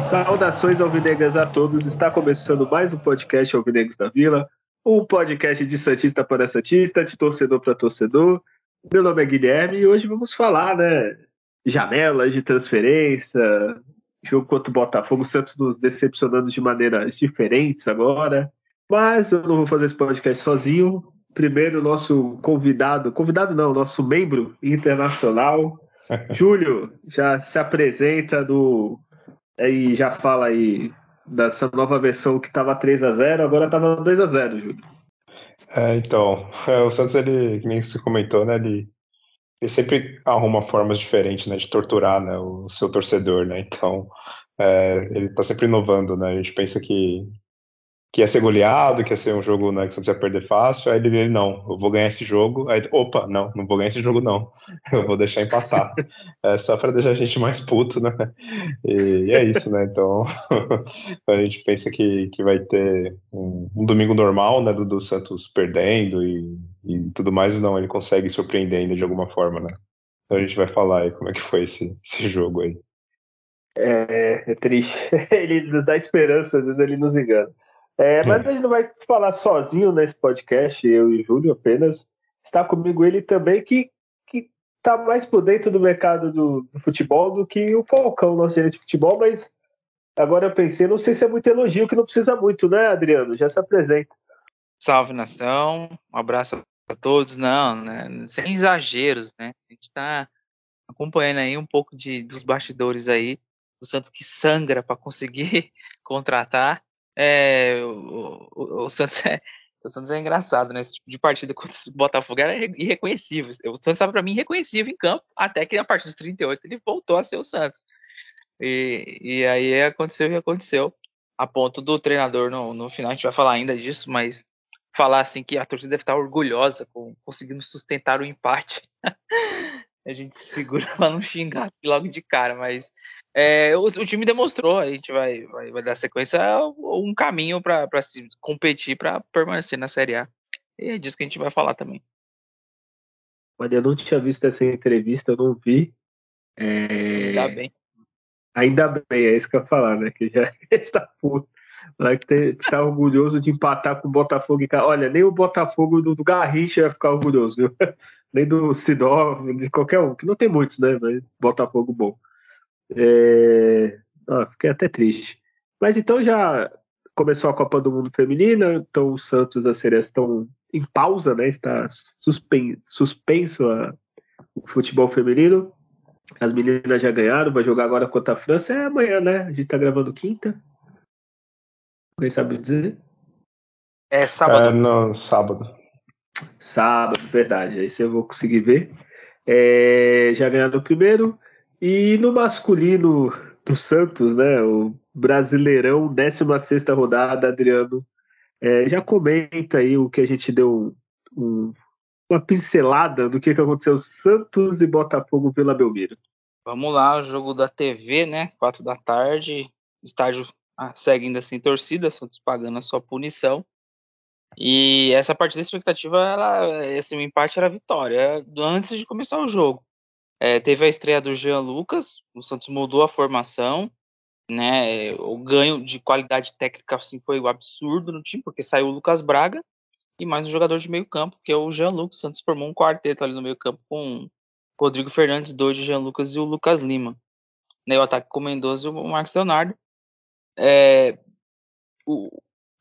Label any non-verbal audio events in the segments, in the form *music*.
Saudações alvinegras a todos. Está começando mais um podcast Alvinegros da Vila, um podcast de Santista para Santista, de torcedor para torcedor. Meu nome é Guilherme e hoje vamos falar, né? Janelas de transferência, jogo contra o Botafogo, o Santos nos decepcionando de maneiras diferentes agora. Mas eu não vou fazer esse podcast sozinho. Primeiro, nosso convidado, convidado não, nosso membro internacional, *laughs* Júlio, já se apresenta do e já fala aí dessa nova versão que estava 3 a 0 agora estava 2 a 0 Júlio. É, então, *laughs* é, o Santos, ele, nem se comentou, né, ele, ele sempre arruma formas diferentes, né, de torturar, né, o seu torcedor, né, então é, ele está sempre inovando, né, a gente pensa que que ia ser goleado, que ia ser um jogo né, que você ia perder fácil. Aí ele disse, não, eu vou ganhar esse jogo. Aí, opa, não, não vou ganhar esse jogo, não. *laughs* Eu vou deixar empatar. é só para deixar a gente mais puto, né? E, e é isso, né? Então, *laughs* a gente pensa que, que vai ter um, um domingo normal, né? Do, do Santos perdendo e, e, tudo mais. Não, ele consegue surpreender ainda de alguma forma, né? Então a gente vai falar aí como é que foi esse, esse jogo aí. É, é triste. *laughs* Ele nos dá esperança, às vezes ele nos engana. É, mas a gente não vai falar sozinho nesse podcast, eu e Júlio apenas. Está comigo ele também, que, que tá mais por dentro do mercado do, do futebol do que o Falcão, nosso gerente de futebol, mas agora eu pensei, não sei se é muito elogio, que não precisa muito, né, Adriano? Já se apresenta. Salve nação, um abraço a todos, não, né? Sem exageros, né? A gente está acompanhando aí um pouco de, dos bastidores aí, do Santos que sangra para conseguir *laughs* contratar. É, o, o, o, Santos é, *laughs* o Santos é engraçado, né? Esse tipo de partida contra o Botafogo era irreconhecível. O Santos estava para mim irreconhecível em campo, até que a partir dos 38 ele voltou a ser o Santos. E, e aí aconteceu o que aconteceu. A ponto do treinador, no, no final a gente vai falar ainda disso, mas falar assim que a torcida deve estar orgulhosa com conseguindo sustentar o empate. *laughs* a gente se segura *laughs* para não xingar logo de cara, mas é, o, o, time demonstrou, a gente vai, vai, vai dar sequência um caminho para se competir para permanecer na Série A. E é disso que a gente vai falar também. Olha, eu não tinha visto essa entrevista, eu não vi. É... Ainda bem. Ainda bem, é isso que eu ia falar, né? Que já *laughs* está puto. Que tá orgulhoso de empatar com o Botafogo. E... Olha, nem o Botafogo do, do Garrincha vai ficar orgulhoso, viu? *laughs* Nem do Sidó, de qualquer um, que não tem muitos, né? Mas Botafogo bom. É... Ah, fiquei até triste. Mas então já começou a Copa do Mundo Feminina, então o Santos e a Ceres estão em pausa, né? Está suspen... suspenso a... o futebol feminino. As meninas já ganharam, vai jogar agora contra a França. É amanhã, né? A gente tá gravando quinta. Alguém sabe dizer? É sábado. É, no sábado. Sábado, verdade. Aí você vou conseguir ver. É, já ganharam o primeiro. E no masculino do Santos, né, o Brasileirão, 16 rodada, Adriano, é, já comenta aí o que a gente deu um, uma pincelada do que, que aconteceu Santos e Botafogo pela Belmiro. Vamos lá, jogo da TV, né, 4 da tarde, estádio ah, segue ainda sem torcida, Santos pagando a sua punição. E essa partida, a expectativa, ela, esse empate era vitória, antes de começar o jogo. É, teve a estreia do Jean Lucas, o Santos mudou a formação, né? O ganho de qualidade técnica assim, foi absurdo no time, porque saiu o Lucas Braga e mais um jogador de meio campo, que é o Jean Lucas. O Santos formou um quarteto ali no meio campo com Rodrigo Fernandes, dois de Jean Lucas e o Lucas Lima. Né, o ataque com o Mendoza e o Marcos Leonardo. É, o,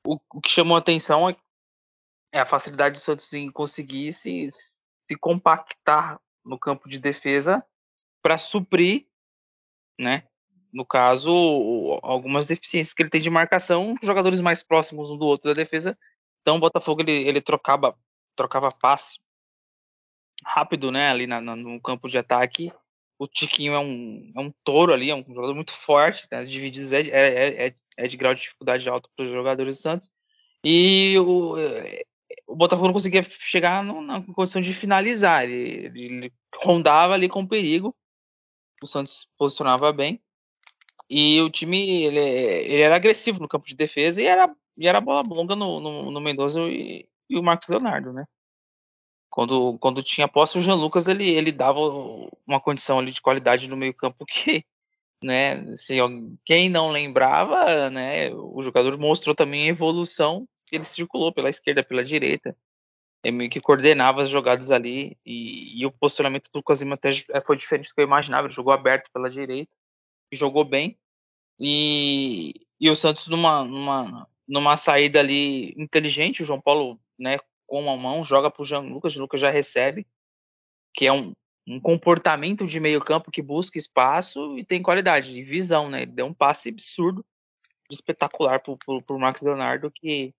o, o, que chamou a atenção é, é a facilidade do Santos em conseguir se, se compactar no campo de defesa para suprir, né? No caso, algumas deficiências que ele tem de marcação, jogadores mais próximos um do outro da defesa. Então, o Botafogo ele, ele trocava trocava passe rápido, né? Ali na, na, no campo de ataque. O Tiquinho é um, é um touro ali, é um jogador muito forte, né? Divididos é, é, é, é de grau de dificuldade alto para os jogadores do Santos. E o, o Botafogo não conseguia chegar no, na condição de finalizar. Ele, ele rondava ali com perigo. O Santos posicionava bem. E o time ele, ele era agressivo no campo de defesa e era, e era bola longa no, no, no Mendoza e, e, o Marcos Leonardo, né? Quando, quando tinha posse, o Jean Lucas ele, ele dava uma condição ali de qualidade no meio-campo que, né, quem não lembrava, né, o jogador mostrou também a evolução ele circulou pela esquerda, pela direita. Meio que coordenava as jogadas ali e, e o posicionamento do Lucas Lima até foi diferente do que eu imaginava. Ele jogou aberto pela direita jogou bem. E, e o Santos numa, numa, numa saída ali inteligente, o João Paulo, né, com a mão, joga para o Jean Lucas, o Lucas já recebe, que é um, um comportamento de meio campo que busca espaço e tem qualidade, de visão, né? Ele deu um passe absurdo, espetacular para o Marcos Leonardo, que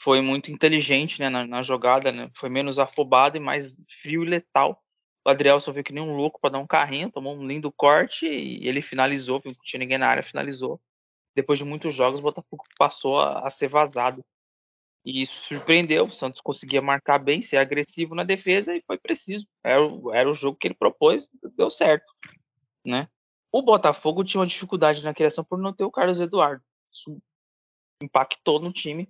foi muito inteligente né, na, na jogada, né? foi menos afobado e mais frio e letal o Adriel só viu que nem um louco para dar um carrinho, tomou um lindo corte e ele finalizou, não tinha ninguém na área, finalizou. Depois de muitos jogos, o Botafogo passou a, a ser vazado. E isso surpreendeu. O Santos conseguia marcar bem, ser agressivo na defesa e foi preciso. Era, era o jogo que ele propôs, deu certo. Né? O Botafogo tinha uma dificuldade na criação por não ter o Carlos Eduardo. Isso impactou no time.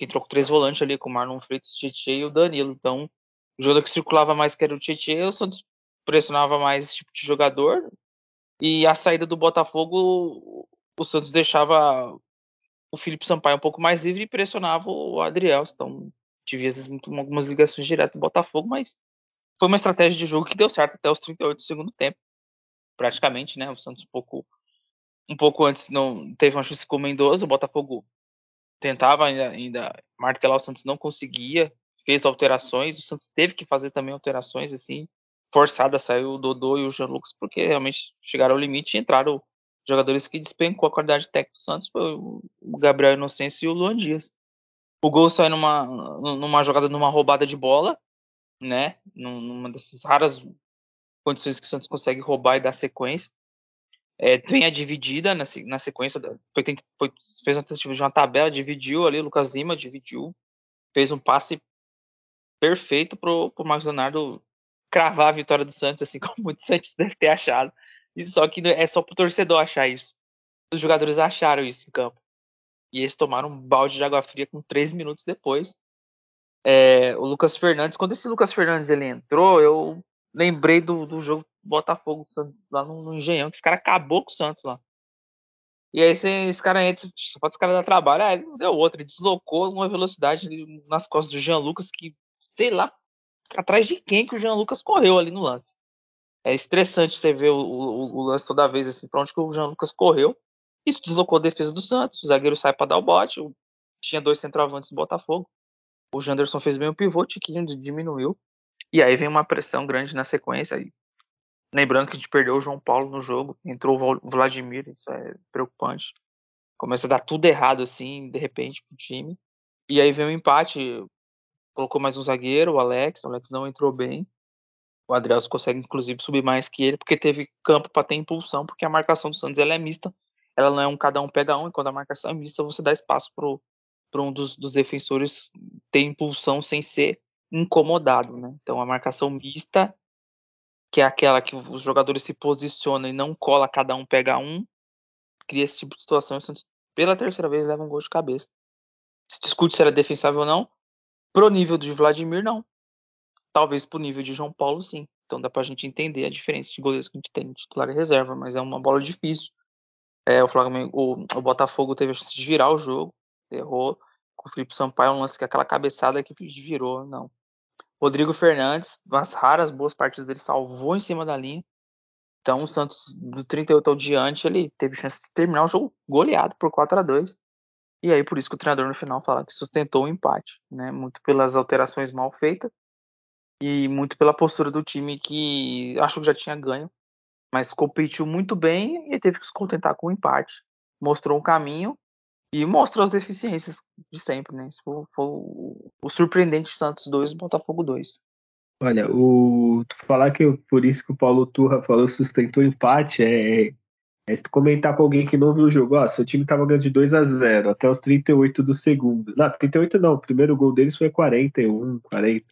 Que trocou três volantes ali com o Marlon Freitas, o Tietchan e o Danilo. Então, o jogador que circulava mais que era o Tietchan, o Santos pressionava mais esse tipo de jogador. E a saída do Botafogo, o Santos deixava o Felipe Sampaio um pouco mais livre e pressionava o Adriel. Então, tive às vezes algumas ligações direto do Botafogo, mas foi uma estratégia de jogo que deu certo até os 38 do segundo tempo. Praticamente, né? O Santos um pouco, um pouco antes não teve uma chance com o Mendoza, o Botafogo tentava ainda, ainda martelar o Santos, não conseguia fez alterações, o Santos teve que fazer também alterações, assim, forçada, saiu o Dodô e o Jean Lucas, porque realmente chegaram ao limite e entraram jogadores que despencou a qualidade técnica do Santos, foi o Gabriel Inocêncio e o Luan Dias. O gol sai numa, numa jogada, numa roubada de bola, né, numa dessas raras condições que o Santos consegue roubar e dar sequência. É, a dividida na, na sequência, foi, tem, foi, fez uma tentativa de uma tabela, dividiu ali, Lucas Lima dividiu, fez um passe perfeito pro, pro Marcos Leonardo cravar a vitória do Santos, assim *laughs* como muitos Santos deve ter achado. Isso só que é só pro torcedor achar isso. Os jogadores acharam isso em campo. E eles tomaram um balde de água fria com três minutos depois. É, o Lucas Fernandes, quando esse Lucas Fernandes ele entrou, eu lembrei do, do jogo Botafogo Santos lá no, no Engenhão, que esse cara acabou com o Santos lá. E aí esse, esse cara entra, só pode esse cara dar trabalho, aí ah, deu outro, ele deslocou uma velocidade nas costas do Jean Lucas que sei lá atrás de quem que o Jean Lucas correu ali no lance. É estressante você ver o, o, o lance toda vez assim, para onde que o Jean Lucas correu. Isso deslocou a defesa do Santos. O zagueiro sai para dar o bote. Tinha dois centroavantes do Botafogo. O Janderson fez bem o pivô, Tiquinho diminuiu. E aí vem uma pressão grande na sequência. E lembrando que a gente perdeu o João Paulo no jogo. Entrou o Vladimir, isso é preocupante. Começa a dar tudo errado assim, de repente, pro time. E aí vem o um empate colocou mais um zagueiro, o Alex. O Alex não entrou bem. O Adriel consegue, inclusive, subir mais que ele, porque teve campo para ter impulsão, porque a marcação do Santos ela é mista. Ela não é um cada um pega um, e quando a marcação é mista, você dá espaço para um dos, dos, defensores ter impulsão sem ser incomodado. Né? Então, a marcação mista, que é aquela que os jogadores se posicionam e não cola cada um pega um, cria esse tipo de situação. O Santos, pela terceira vez, leva um gol de cabeça. Se discute se era defensável ou não, Pro nível de Vladimir, não. Talvez pro nível de João Paulo, sim. Então dá pra gente entender a diferença de goleiros que a gente tem titular e reserva, mas é uma bola difícil. É, o Flamengo, o, o, Botafogo teve a chance de virar o jogo, errou. Com o Felipe Sampaio, um lance que aquela cabeçada que virou, não. Rodrigo Fernandes, nas raras boas partidas dele, salvou em cima da linha. Então o Santos, do 38 ao diante, ele teve chance de terminar o jogo goleado por 4 a 2 e aí por isso que o treinador no final fala que sustentou o empate, né? Muito pelas alterações mal feitas e muito pela postura do time que achou que já tinha ganho, mas competiu muito bem e teve que se contentar com o empate. Mostrou um caminho e mostrou as deficiências de sempre, né? Isso foi, foi o, surpreendente Santos 2 Botafogo 2. Olha, o tu falar que por isso que o Paulo Turra falou sustentou o empate é, é se tu comentar com alguém que não viu o jogo, ó, seu time tava ganhando de 2 a 0 até os 38 do segundo. Não, 38 não, o primeiro gol deles foi 41, 40.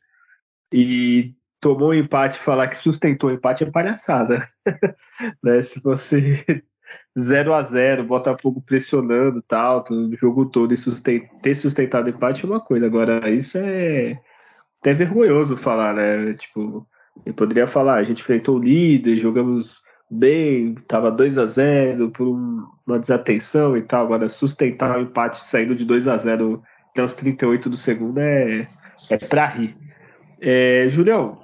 E tomou um empate falar que sustentou o empate é palhaçada. *laughs* né? Se você 0 a 0 Botafogo pressionando tal, o jogo todo e susten ter sustentado o empate é uma coisa. Agora, isso é até vergonhoso falar, né? Tipo, eu poderia falar, a gente enfrentou o líder, jogamos bem, tava 2 a 0 por uma desatenção e tal. Agora, sustentar o empate saindo de 2 a 0 até os 38 do segundo é, é pra rir. É, Julião,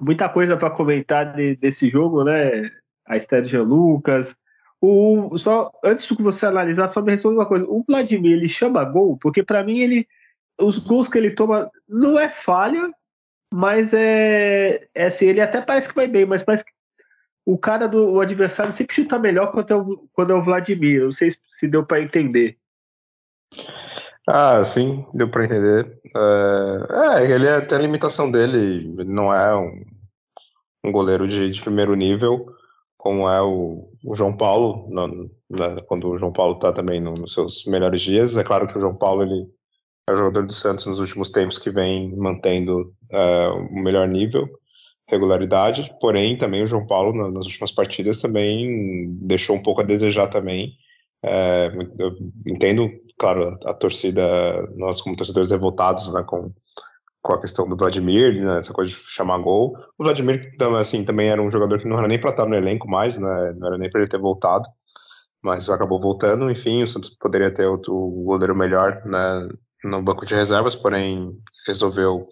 muita coisa para comentar de, desse jogo, né? A estreia Jean Lucas. O, só antes de você analisar, só me responde uma coisa. O Vladimir ele chama gol porque para mim ele os gols que ele toma não é falha, mas é, é assim, ele até parece que vai bem, mas parece que o cara do o adversário sempre chuta melhor quando é o, quando é o Vladimir. Não sei se deu para entender. Ah, sim, deu para entender. É, é, ele é, tem a limitação dele, ele não é um, um goleiro de, de, primeiro nível, como é o, o João Paulo, no, quando o João Paulo está também no, nos seus melhores dias. É claro que o João Paulo ele é o jogador do Santos nos últimos tempos que vem mantendo uh, o melhor nível, regularidade, porém também o João Paulo nas últimas partidas também deixou um pouco a desejar também. É, eu entendo claro, a, a torcida, nós como torcedores revoltados né, com, com a questão do Vladimir, né, essa coisa de chamar gol. O Vladimir assim, também era um jogador que não era nem para estar no elenco mais, né, não era nem para ele ter voltado, mas acabou voltando. Enfim, o Santos poderia ter outro goleiro melhor né, no banco de reservas, porém resolveu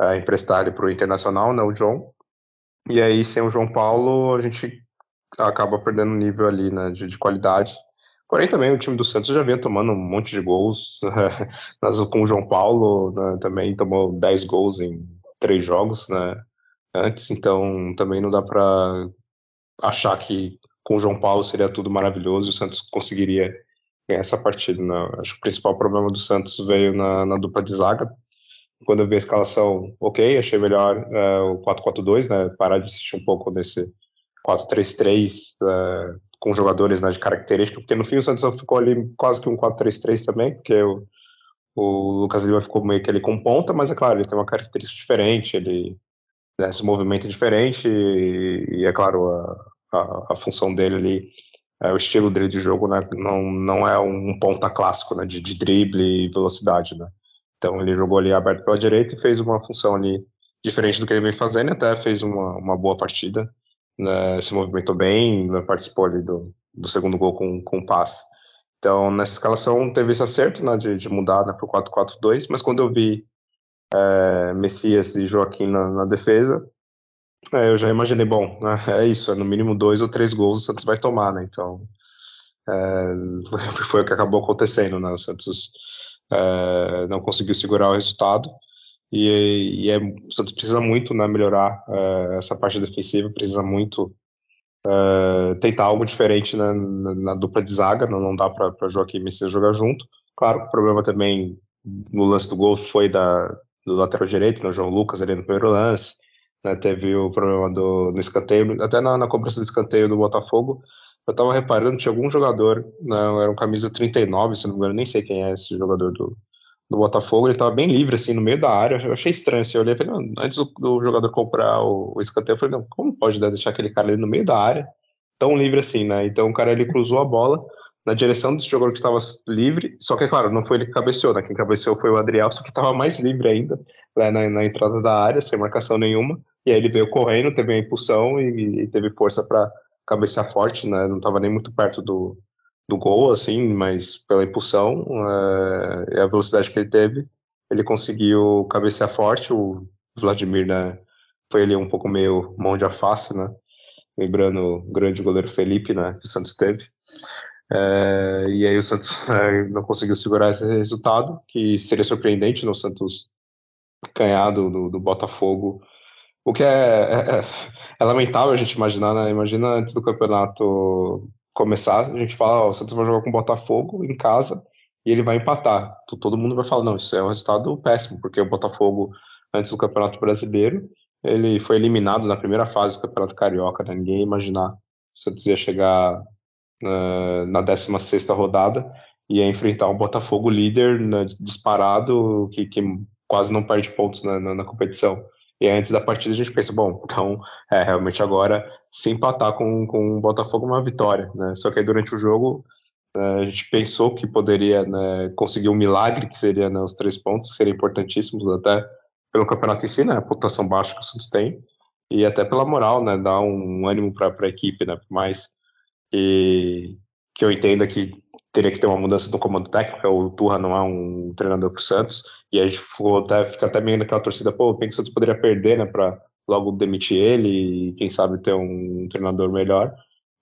uh, emprestar ele para o Internacional, né, o João. E aí, sem o João Paulo, a gente acaba perdendo nível ali né, de, de qualidade. Porém, também o time do Santos já vinha tomando um monte de gols. *laughs* com o João Paulo né, também tomou 10 gols em três jogos né, antes, então também não dá para achar que com o João Paulo seria tudo maravilhoso e o Santos conseguiria ganhar essa partida. Né? Acho que o principal problema do Santos veio na, na dupla de zaga. Quando eu vi a escalação, ok, achei melhor uh, o 4-4-2, né, parar de assistir um pouco desse 4-3-3 uh, com jogadores né, de característica, porque no fim o Santos ficou ali quase que um 4-3-3 também, porque o, o Lucas Lima ficou meio que ali com ponta, mas é claro, ele tem uma característica diferente, ele né, se movimenta diferente e, e é claro, a, a, a, função dele ali, é, o estilo dele de jogo né, não, não é um ponta clássico né, de, de drible e velocidade. Né? Então ele jogou ali aberto pela direita e fez uma função ali diferente do que ele vem fazendo, até fez uma, uma boa partida né, se movimentou bem, né, participou ali do, do segundo gol com, com passe. Então, nessa escalação teve esse acerto né, de, de mudar né, para o 4-4-2, mas quando eu vi é, Messias e Joaquim na, na defesa, é, eu já imaginei, bom, né, é isso, é no mínimo dois ou três gols o Santos vai tomar, né? Então, é, *laughs* foi o que acabou acontecendo, né? O Santos é, não conseguiu segurar o resultado. E, e é, o Santos precisa muito né, melhorar uh, essa parte defensiva, precisa muito uh, tentar algo diferente na, na, na, dupla de zaga, não, não dá para Joaquim Messias jogar junto. Claro o problema também no lance do gol foi da, do lateral direito, no né, João Lucas ali no primeiro lance, né, teve o problema do, do escanteio, até na, na cobrança do escanteio do Botafogo, eu estava reparando, tinha algum jogador, não, né, era um camisa 39, se não me engano, nem sei quem é esse jogador do, do Botafogo, ele estava bem livre, assim, no meio da área. Eu achei estranho, assim, eu olhei e falei, não, antes do, do, jogador comprar o, o escanteio, eu falei, não, como pode deixar aquele cara ali no meio da área, tão livre assim, né? Então o cara, ele cruzou a bola na direção desse jogador que estava livre, só que, claro, não foi ele que cabeceou, né? Quem cabeceou foi o Adriel, só que estava mais livre ainda, né, na, na, entrada da área, sem marcação nenhuma, e aí ele veio correndo, teve a impulsão e, e teve força para cabecear forte, né? Não estava nem muito perto do, do gol, assim, mas pela impulsão uh, e a velocidade que ele teve, ele conseguiu cabecear forte. O Vladimir, né, foi ali um pouco meio mão de alface, né? Lembrando o grande goleiro Felipe, né, que o Santos teve. Uh, e aí o Santos uh, *laughs* não conseguiu segurar esse resultado, que seria surpreendente no Santos ganhar do, do, Botafogo. O que é, é, é, lamentável a gente imaginar, né? Imagina antes do campeonato começar, a gente fala, ó, o Santos vai jogar com o Botafogo em casa e ele vai empatar. Todo mundo vai falar, não, isso é um resultado péssimo, porque o Botafogo, antes do Campeonato Brasileiro, ele foi eliminado na primeira fase do Campeonato Carioca, né? Ninguém ia imaginar o Santos ia chegar uh, na 16 rodada e ia enfrentar um Botafogo líder né, disparado, que, que, quase não perde pontos na, na, na competição. E antes da partida a gente pensa, bom, então é, realmente agora se empatar com, com o Botafogo é uma vitória, né? Só que aí durante o jogo é, a gente pensou que poderia né, conseguir um milagre, que seria né, os três pontos, que seriam importantíssimos até pelo campeonato em si, né? A pontuação baixa que o Santos tem, e até pela moral, né? Dar um ânimo para a equipe, né? Que, eu entenda que teria que ter uma mudança do comando técnico, o Turra não é um treinador para o Santos, e a gente ficou até, fica até meio naquela torcida, pô, tem que o Santos poderia perder, né, para logo demitir ele e quem sabe ter um treinador melhor.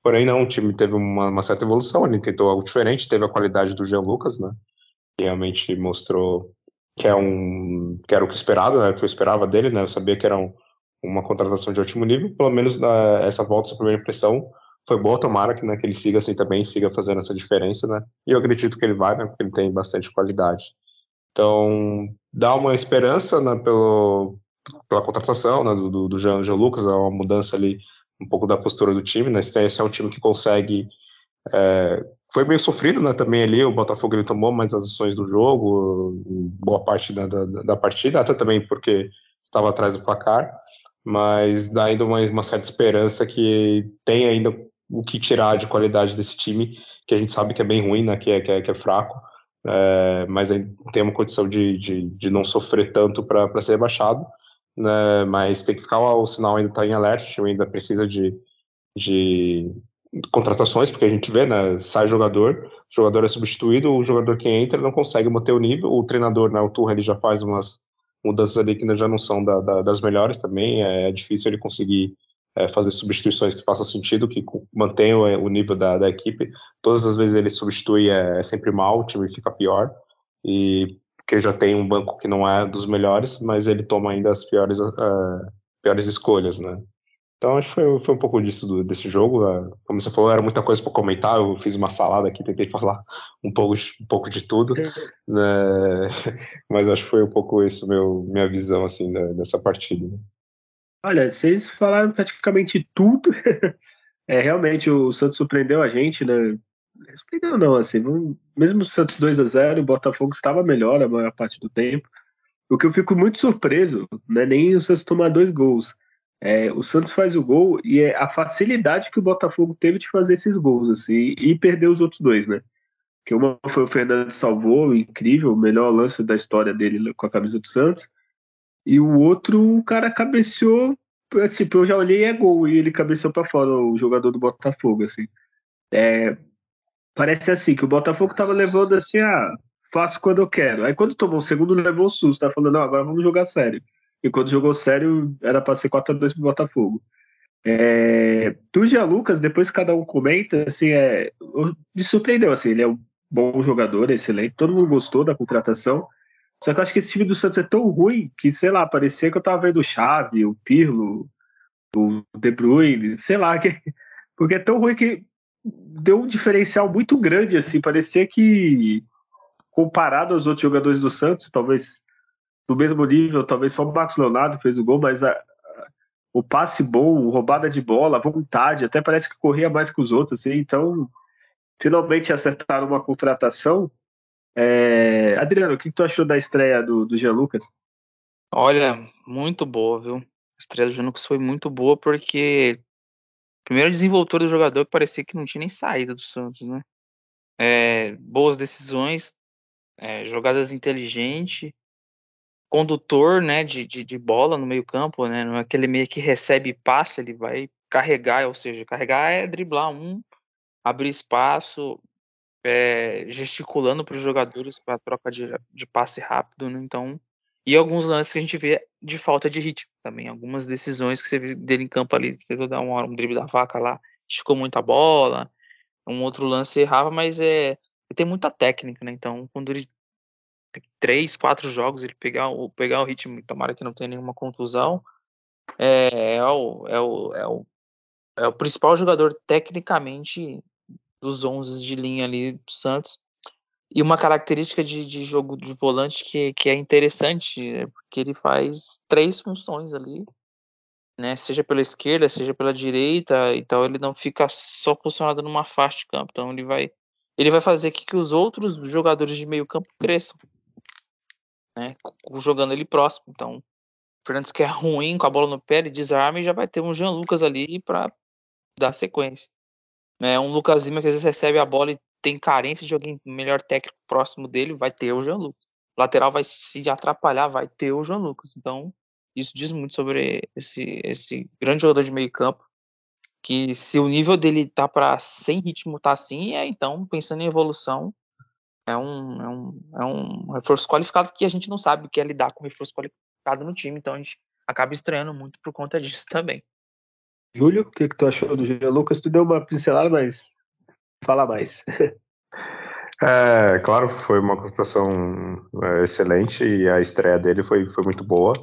Porém, não, o time teve uma, uma certa evolução, ele tentou algo diferente, teve a qualidade do Jean Lucas, né, que realmente mostrou que, é um, que era o que esperado, né, o que eu esperava dele, né, eu sabia que era um, uma contratação de ótimo nível, pelo menos na, essa volta, essa primeira impressão, foi boa, tomara que, né, que ele siga assim também, siga fazendo essa diferença, né? E eu acredito que ele vai, né? Porque ele tem bastante qualidade. Então, dá uma esperança né, pelo, pela contratação né, do, do Jean, Jean Lucas, é uma mudança ali um pouco da postura do time, né? Esse é um time que consegue. É, foi meio sofrido, né? Também ali, o Botafogo ele tomou mais as ações do jogo, boa parte da, da, da partida, até também porque estava atrás do placar, mas dá ainda uma, uma certa esperança que tem ainda o que tirar de qualidade desse time, que a gente sabe que é bem ruim, né, que, é, que, é, que é fraco, é, mas tem uma condição de, de, de não sofrer tanto para ser rebaixado, né, mas tem que ficar, o sinal ainda está em alerta, ainda precisa de, de contratações, porque a gente vê, né, sai jogador, o jogador é substituído, o jogador que entra não consegue manter o nível, o treinador, né, o Turra, ele já faz umas mudanças ali que ainda já não são da, da, das melhores também, é, é difícil ele conseguir é, fazer substituições que façam sentido, que mantenham é, o nível da, da equipe. Todas as vezes ele substitui é, é, sempre mal, o time fica pior, e porque já tem um banco que não é dos melhores, mas ele toma ainda as piores, uh, piores escolhas, né? Então acho que foi, foi um pouco disso do, desse jogo. Uh, como você falou, era muita coisa para comentar. Eu fiz uma salada aqui, tentei *laughs* falar um pouco, um pouco de tudo, *laughs* né? *laughs* mas acho que foi um pouco isso meu minha visão assim da, dessa partida. Olha, vocês falaram praticamente tudo. é, realmente o Santos surpreendeu a gente, né? Surpreendeu não, assim, mesmo o Santos 2 a 0 o Botafogo estava melhor a maior parte do tempo. O que eu fico muito surpreso, não é nem o Santos tomar dois gols. É, o Santos faz o gol e é a facilidade que o Botafogo teve de fazer esses gols, assim, e perder os outros dois, né? Que uma foi o Fernando salvou, incrível, o melhor lance da história dele com a camisa do Santos. E o outro, o cara cabeceou, assim, eu já olhei é gol, e ele cabeceou para fora, o jogador do Botafogo, assim. É, parece assim, que o Botafogo tava levando assim, ah, faço quando eu quero. Aí quando tomou o segundo, levou o susto, tá falando, não, agora vamos jogar sério. E quando jogou sério, era para ser 4x2 pro Botafogo. É, Lucas, depois que cada um comenta, assim, é, me surpreendeu, assim, ele é um bom jogador, excelente, todo mundo gostou da contratação, só que eu acho que esse time do Santos é tão ruim que, sei lá, parecia que eu tava vendo o Xavi, o Pirlo, o De Bruyne, sei lá, *laughs* que, porque é tão ruim que deu um diferencial muito grande, assim, parecia que comparado aos outros jogadores do Santos, talvez do mesmo nível, talvez só o Marcos Leonardo fez o gol, mas a, a, o passe bom, roubada de bola, vontade, até parece que corria mais que os outros, assim, então finalmente acertaram uma contratação é... Adriano, o que, tu achou da estreia do, do Jean Lucas? Olha, muito boa, viu? A estreia do Jean Lucas foi muito boa porque primeiro desenvoltor do jogador que parecia que não tinha nem saída do Santos, né? É, boas decisões, é, jogadas inteligentes, condutor, né, de, de, de, bola no meio campo, né? Não é aquele meio que recebe e passa, ele vai carregar, ou seja, carregar é driblar um, abrir espaço, é, gesticulando para os jogadores para troca de, de passe rápido, né? Então, e alguns lances que a gente vê de falta de ritmo também. Algumas decisões que você vê dele em campo ali, tentou dar um, um drible da vaca lá, esticou muita bola. Um outro lance errava, mas é, tem muita técnica, né? Então, quando ele três, quatro jogos, ele pegar o, pegar o ritmo, tomara que não tenha nenhuma contusão, é, é, o, é, o, é, o, é o principal jogador tecnicamente dos 11 de linha ali do Santos. E uma característica de, de jogo de volante que, que é interessante, é porque ele faz três funções ali, né? Seja pela esquerda, seja pela direita, então ele não fica só posicionado numa faixa de campo. Então ele vai, ele vai fazer que, que os outros jogadores de meio campo cresçam, né? Jogando ele próximo. Então Fernandes que é ruim com a bola no pé, ele desarma e já vai ter um Jean Lucas ali para dar sequência. É um Lucas Lima que às vezes recebe a bola e tem carência de alguém melhor técnico próximo dele, vai ter o Jean Lucas. O lateral vai se atrapalhar, vai ter o Jean Lucas. Então, isso diz muito sobre esse, esse grande jogador de meio campo. Que se o nível dele tá para sem ritmo, tá assim, é então, pensando em evolução, é um, é, um, é um reforço qualificado que a gente não sabe o que é lidar com reforço qualificado no time, então a gente acaba estranhando muito por conta *laughs* disso também. Júlio, o que, que tu achou do Jean Lucas? Tu deu uma pincelada, mas fala mais. É, claro, foi uma contratação é, excelente e a estreia dele foi, foi muito boa.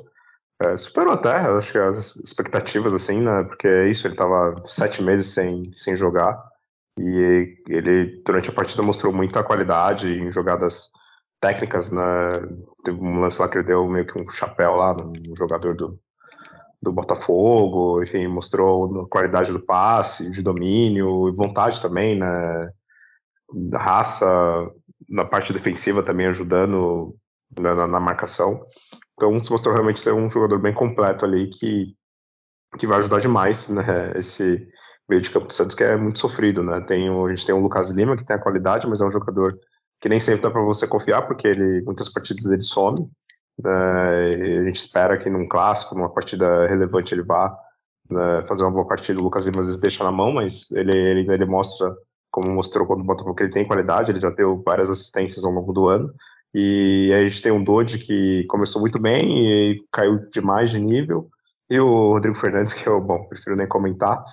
É, superou até, acho que as expectativas, assim, né? Porque é isso, ele estava sete meses sem, sem jogar e ele, durante a partida, mostrou muita qualidade em jogadas técnicas, né? Teve um lance lá que ele deu meio que um chapéu lá no jogador do, do Botafogo, enfim, mostrou qualidade do passe, de domínio vontade também, né? Raça na parte defensiva também ajudando na, na, marcação. Então se mostrou realmente ser um jogador bem completo ali que, que vai ajudar demais, né? Esse meio de campo do Santos que é muito sofrido, né? Tem, a gente tem o Lucas Lima que tem a qualidade, mas é um jogador que nem sempre dá para você confiar porque ele muitas partidas ele some. Né? a gente espera que num clássico, numa partida relevante ele vá né, fazer uma boa partida. O Lucas Lima às vezes deixa na mão, mas ele, ele, ele mostra como mostrou quando o Botafogo que ele tem qualidade, ele já deu várias assistências ao longo do ano. E a gente tem um Dodge que começou muito bem e caiu demais de nível. E o Rodrigo Fernandes, que eu, bom, prefiro nem comentar.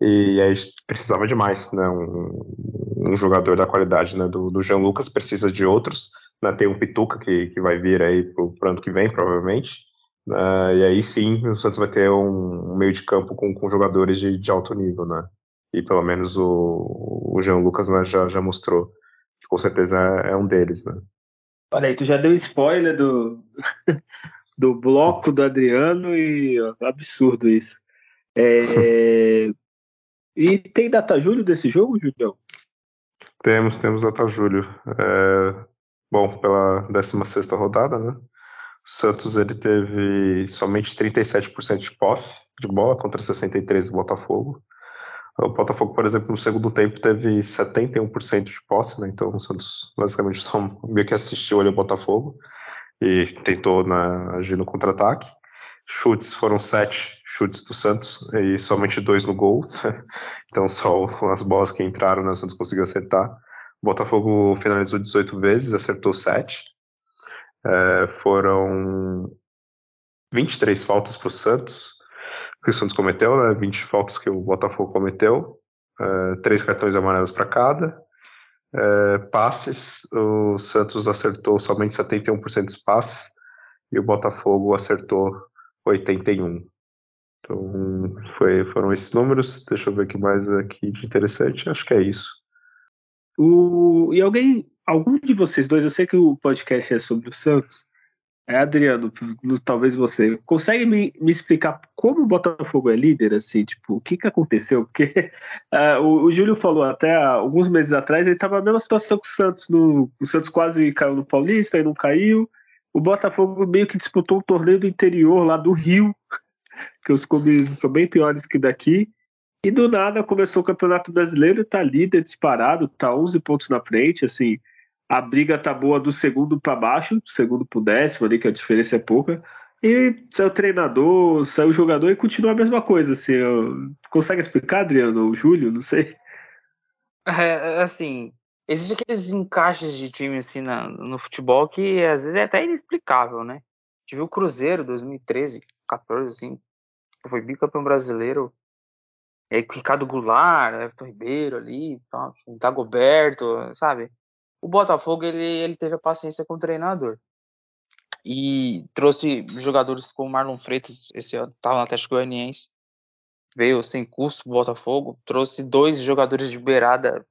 E a gente precisava demais, né? Um, um jogador da qualidade né? do, do Jean Lucas, precisa de outros. Né? Tem um Pituca que, que vai vir aí pro, pro ano que vem, provavelmente. Uh, e aí sim, o Santos vai ter um, um meio de campo com, com jogadores de, de alto nível, né? e pelo menos o, o Jean Lucas né, já, já mostrou que com certeza é, é, um deles, né? Olha aí, tu já deu spoiler do, *laughs* do bloco do Adriano e ó, absurdo isso. É, *laughs* e tem data julho desse jogo, Julião? Temos, temos data julho. É, bom, pela 16 rodada, né? O Santos ele teve somente 37% de posse de bola contra 63% do Botafogo. O Botafogo, por exemplo, no segundo tempo teve 71% de posse, né? Então o Santos basicamente só meio que assistiu ali o Botafogo e tentou né, agir no contra-ataque. Chutes foram sete chutes do Santos e somente dois no gol. *laughs* então só as bolas que entraram, né, o Santos conseguiu acertar. O Botafogo finalizou 18 vezes, acertou 7. É, foram 23 faltas para o Santos, que o Santos cometeu, né? 20 faltas que o Botafogo cometeu, é, três cartões amarelos para cada. É, passes, o Santos acertou somente 71% dos passes e o Botafogo acertou 81%. Então, foi, foram esses números. Deixa eu ver o que mais aqui de interessante. Acho que é isso. O, e alguém, algum de vocês dois, eu sei que o podcast é sobre o Santos, é, Adriano, talvez você consegue me, me, explicar como o Botafogo é líder, assim, tipo, o que que aconteceu? Porque uh, *laughs* o, o, Júlio falou até alguns meses atrás, ele estava na mesma situação que o Santos, no, o Santos quase caiu no Paulista e não caiu. O Botafogo meio que disputou um torneio do interior lá do Rio, *laughs* que os clubes são bem piores que daqui. E do nada começou o Campeonato Brasileiro, tá líder disparado, tá 11 pontos na frente, assim a briga tá boa do segundo para baixo, do segundo pro décimo ali, que a diferença é pouca. E saiu treinador, saiu o jogador e continua a mesma coisa. Assim, consegue explicar, Adriano, ou Júlio? Não sei. É, assim, existem aqueles encaixes de time assim na, no futebol que às vezes é até inexplicável, né? Tive o Cruzeiro 2013, 14, assim, foi bicampeão brasileiro. É, Ricardo Goulart, Everton Ribeiro ali, tá, Dagoberto, sabe? o Botafogo ele, ele teve a paciência com o treinador. E trouxe jogadores como Marlon Freitas esse ano estava no Atlético Goianiense veio sem custo o Botafogo trouxe dois jogadores de beirada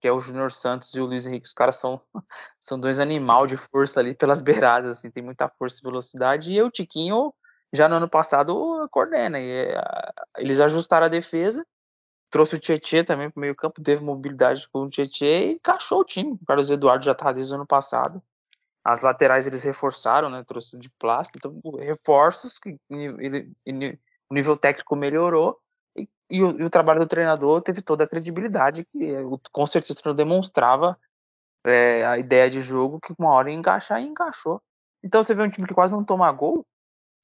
que é o Júnior Santos e o Luiz Henrique. Os caras são *laughs* são dois animal de força ali pelas beiradas assim tem muita força e velocidade. E o Tiquinho já no ano passado coordena e, eles ajustaram a defesa Trouxe o Tietchan também para o meio campo, teve mobilidade com o Tietchan e encaixou o time. O Carlos Eduardo já estava desde o ano passado. As laterais eles reforçaram, né? Trouxe de plástico, então reforços que o nível técnico melhorou e, e, o, e, o, trabalho do treinador teve toda a credibilidade que com certeza demonstrava é, a ideia de jogo que uma hora ia encaixar e encaixou. Então você vê um time que quase não toma gol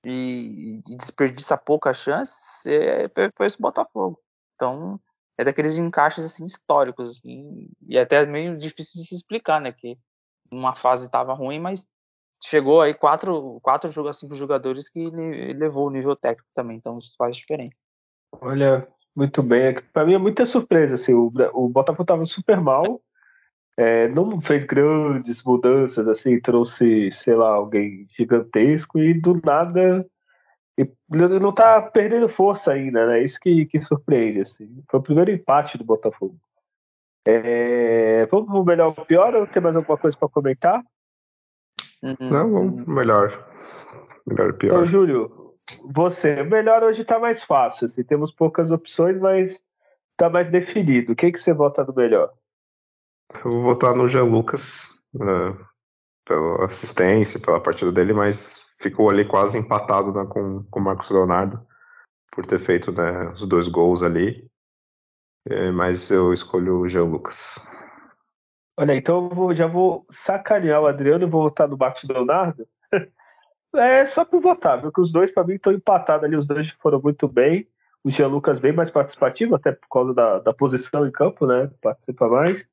e, e desperdiça pouca chance, é, foi esse Botafogo. Então é daqueles encaixes assim históricos assim, e é até meio difícil de se explicar, né? Que uma fase estava ruim, mas chegou aí quatro, quatro cinco jogadores que levou o nível técnico também, então isso faz diferença. Olha, muito bem. Para mim é muita surpresa. Assim, o, o Botafogo estava super mal, é, não fez grandes mudanças, assim, trouxe, sei lá, alguém gigantesco e do nada ele não tá perdendo força ainda, né? Isso que, que surpreende, assim. Foi o primeiro empate do Botafogo. É, vamos pro melhor ou pior ou tem mais alguma coisa para comentar? Uhum. Não, vamos melhor. Melhor e pior. Então, Júlio, você, melhor hoje tá mais fácil, assim, temos poucas opções, mas tá mais definido. Quem que você vota no melhor? Eu vou votar no Jean Lucas, né, pela assistência, pela partida dele, mas ficou ali quase empatado né, com, com o Marcos Leonardo por ter feito né, os dois gols ali. É, mas eu escolho o Jean Lucas. Olha, então eu vou, já vou sacanear o Adriano e vou votar no Marcos Leonardo. *laughs* é só por votar, porque os dois para mim estão empatados ali, os dois foram muito bem. O Jean Lucas bem mais participativo, até por causa da, da posição em campo, né? Participa mais.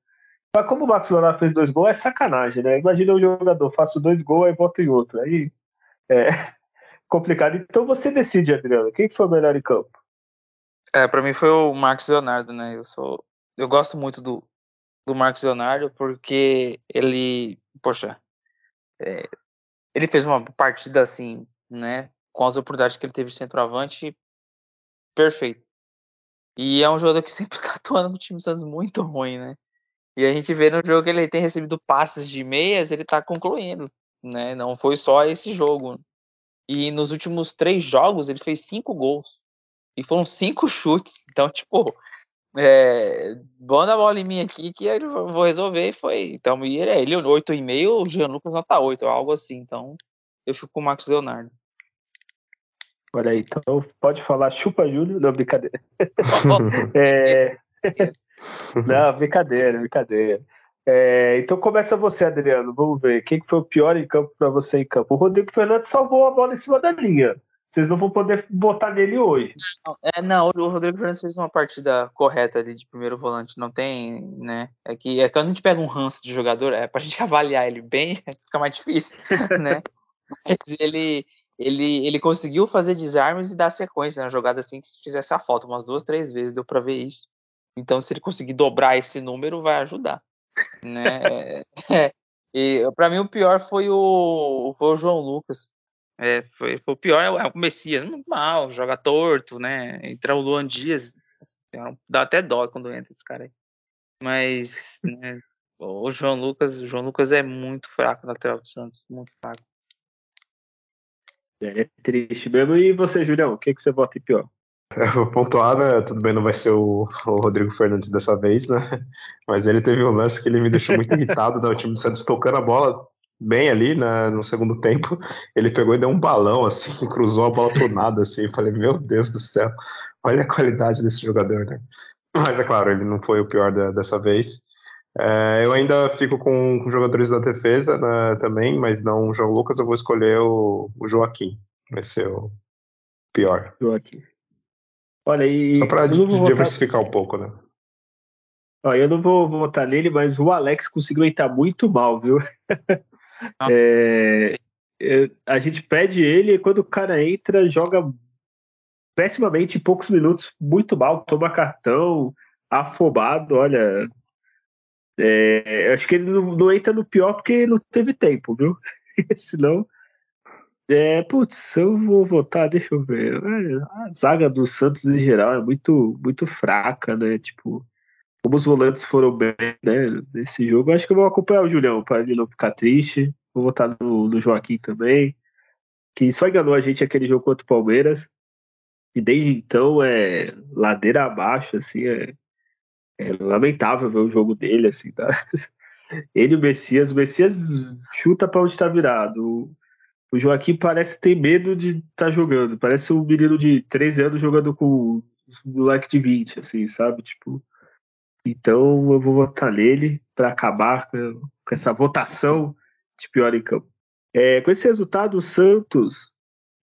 Mas como o Marcos Leonardo fez dois gols, é sacanagem, né? Imagina um jogador, faço dois gols, aí boto em outro. Aí é *laughs* complicado. Então você decide, Adriano, quem foi o melhor em campo? É, para mim foi o Marcos Leonardo, né? Eu sou, eu gosto muito do, do Marcos Leonardo porque ele, poxa, é, ele fez uma partida assim, né? Com as oportunidades que ele teve de centroavante, perfeito. E é um jogador que *laughs* sempre tá atuando no time muito ruim, né? E a gente vê no jogo que ele tem recebido passes de meias, ele tá concluindo, né? Não foi só esse jogo. E nos últimos três jogos ele fez cinco gols. E foram *laughs* cinco chutes. Então, tipo, é, bom a bola em mim aqui que eu vou resolver. E foi. Então, e ele, é, ele 8,5, o Jean Lucas nota 8, algo assim. Então, eu fico com o Marcos Leonardo. Olha aí, então pode falar chupa Júlio, não, brincadeira. *laughs* *laughs* é... Não, *laughs* brincadeira, brincadeira. É, então começa você, Adriano. Vamos ver. Quem foi o pior em campo para você em campo? O Rodrigo Fernandes salvou a bola em cima da linha. Vocês não vão poder botar nele hoje. É, não, o Rodrigo Fernandes fez uma partida correta ali de primeiro volante. Não tem, né? É que é quando a gente pega um ranço de jogador, é pra *laughs* gente avaliar ele bem, *laughs* fica mais difícil, né? Mas ele, ele, ele conseguiu fazer desarmes e dar sequência na jogada assim que se fizesse a falta umas duas, três vezes, deu para ver isso. Então, se ele conseguir dobrar esse número, vai ajudar. Né? *laughs* é, e para mim o pior foi o, foi o João Lucas. É, foi, foi, o pior é o é Messias, mal, joga torto, né? Entra o Luan Dias, dá até dó quando entra esse cara aí. Mas né, o João Lucas, o João Lucas é muito fraco na lateral do Santos, muito fraco. É triste mesmo. E você, Julião, o que, que você bota em pior? *laughs* Vou pontuar, né? Tudo bem, não vai ser o, o, Rodrigo Fernandes dessa vez, né? Mas ele teve um lance que ele me deixou muito irritado, né? O time do Santos tocando a bola bem ali né, no segundo tempo. Ele pegou e deu um balão, assim, *laughs* cruzou a bola pro nada, assim. Eu falei, meu Deus do céu, olha a qualidade desse jogador, né? Mas é claro, ele não foi o pior da, dessa vez. É, eu ainda fico com, com, jogadores da defesa né, também, mas não o João Lucas, eu vou escolher o, o Joaquim. Vai ser o pior. Joaquim. Olha, e. Só para diversificar votar... um pouco, né? Ó, eu não vou votar nele, mas o Alex conseguiu entrar muito mal, viu? *laughs* Ah. é, a gente pede ele e quando o cara entra, joga pessimamente em poucos minutos, muito mal, toma cartão, afobado, olha. É, acho que ele não, não, entra no pior porque não teve tempo, viu? *laughs* Senão é, putz, eu vou votar, deixa eu ver. A zaga do Santos em geral é muito, muito fraca, né? Tipo, como os volantes foram bem né, nesse jogo, acho que eu vou acompanhar o Julião para ele não ficar triste. Vou votar no, no Joaquim também, que só enganou a gente aquele jogo contra o Palmeiras. E desde então é ladeira abaixo, assim, é, é lamentável ver o jogo dele, assim, tá? *laughs* Ele e o Messias, o Messias chuta para onde está virado. O Joaquim parece ter medo de estar tá jogando. Parece um menino de 13 anos jogando com um moleque de 20, assim, sabe? Tipo. Então eu vou votar nele para acabar com, essa votação de pior em campo. É, com esse resultado, o Santos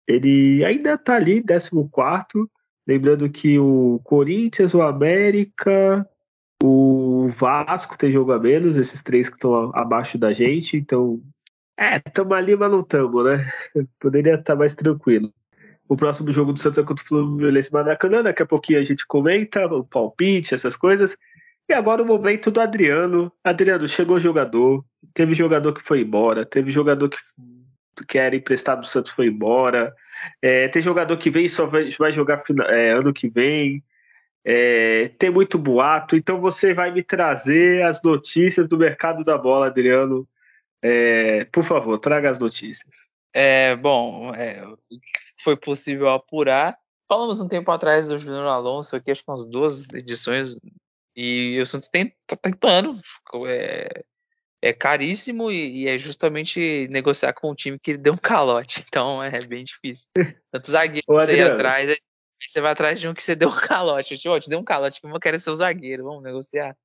ele ainda está ali, 14. Lembrando que o Corinthians, o América, o Vasco tem jogo a menos, esses três que estão abaixo da gente. Então, é, estamos ali, mas não estamos, né? Poderia estar mais tranquilo. O próximo jogo do Santos é contra o Fluminense Maracanã. Daqui a pouquinho a gente comenta o palpite, essas coisas. E agora o momento do Adriano. Adriano, chegou jogador. Teve jogador que foi embora. Teve jogador que, que era emprestado do Santos foi embora. É, tem jogador que vem e só vai, vai jogar é, ano que vem. É, tem muito boato. Então você vai me trazer as notícias do mercado da bola, Adriano. É, por favor, traga as notícias. É, bom, é, foi possível apurar. Falamos um tempo atrás do Júnior Alonso, aqui acho que umas duas edições e o Santos tem, tá tentando. É, é caríssimo e, e, é justamente negociar com um time que deu um calote. *laughs* Então é bem difícil. Tanto zagueiro ir atrás, você vai atrás de um que você deu um calote. Tipo, te deu um calote, que eu quero ser o zagueiro. Vamos negociar.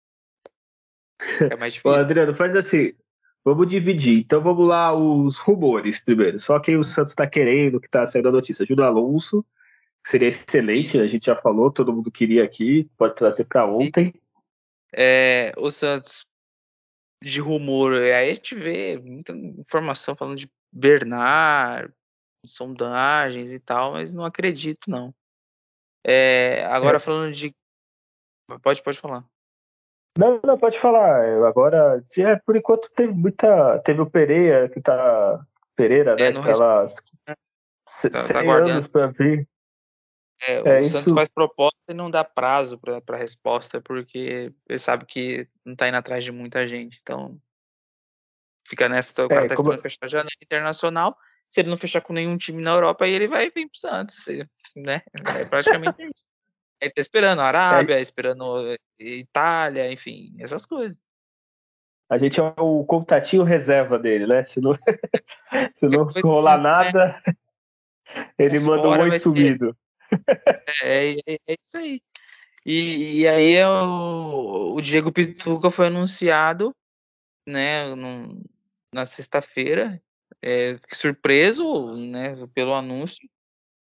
É mais difícil. Ô, Adriano, faz assim. Vamos dividir. Então vamos lá os rumores primeiro. Só quem o Santos está querendo, que está saindo a notícia. Júnior Alonso, seria excelente, a gente já falou, todo mundo queria aqui, pode trazer para ontem. É, o Santos de rumor, aí a gente vê muita informação falando de Bernard, sondagens e tal, mas não acredito não. É, agora é. falando de pode pode falar. Não, não, pode falar. Agora, é, por enquanto teve muita. Teve o Pereira, que tá. Pereira, é, né? que tá lá. Tá, tá anos para vir. É, o é, Santos isso... faz proposta e não dá prazo para resposta, porque ele sabe que não está indo atrás de muita gente. Então, fica nessa. O cara é, tá como... esperando fechar a janela internacional. Se ele não fechar com nenhum time na Europa, aí ele vai vir pro Santos, né? É praticamente isso. Ele tá esperando a Arábia, é. esperando Itália, enfim, essas coisas. A gente é o contatinho reserva dele, né? Se não, *laughs* se não rolar assim, nada, né? ele manda um oi sumido. É, é, é, isso aí. E, e aí é o, o, Diego Pituca foi anunciado, né, no, na sexta-feira. É, surpreso, né, pelo anúncio.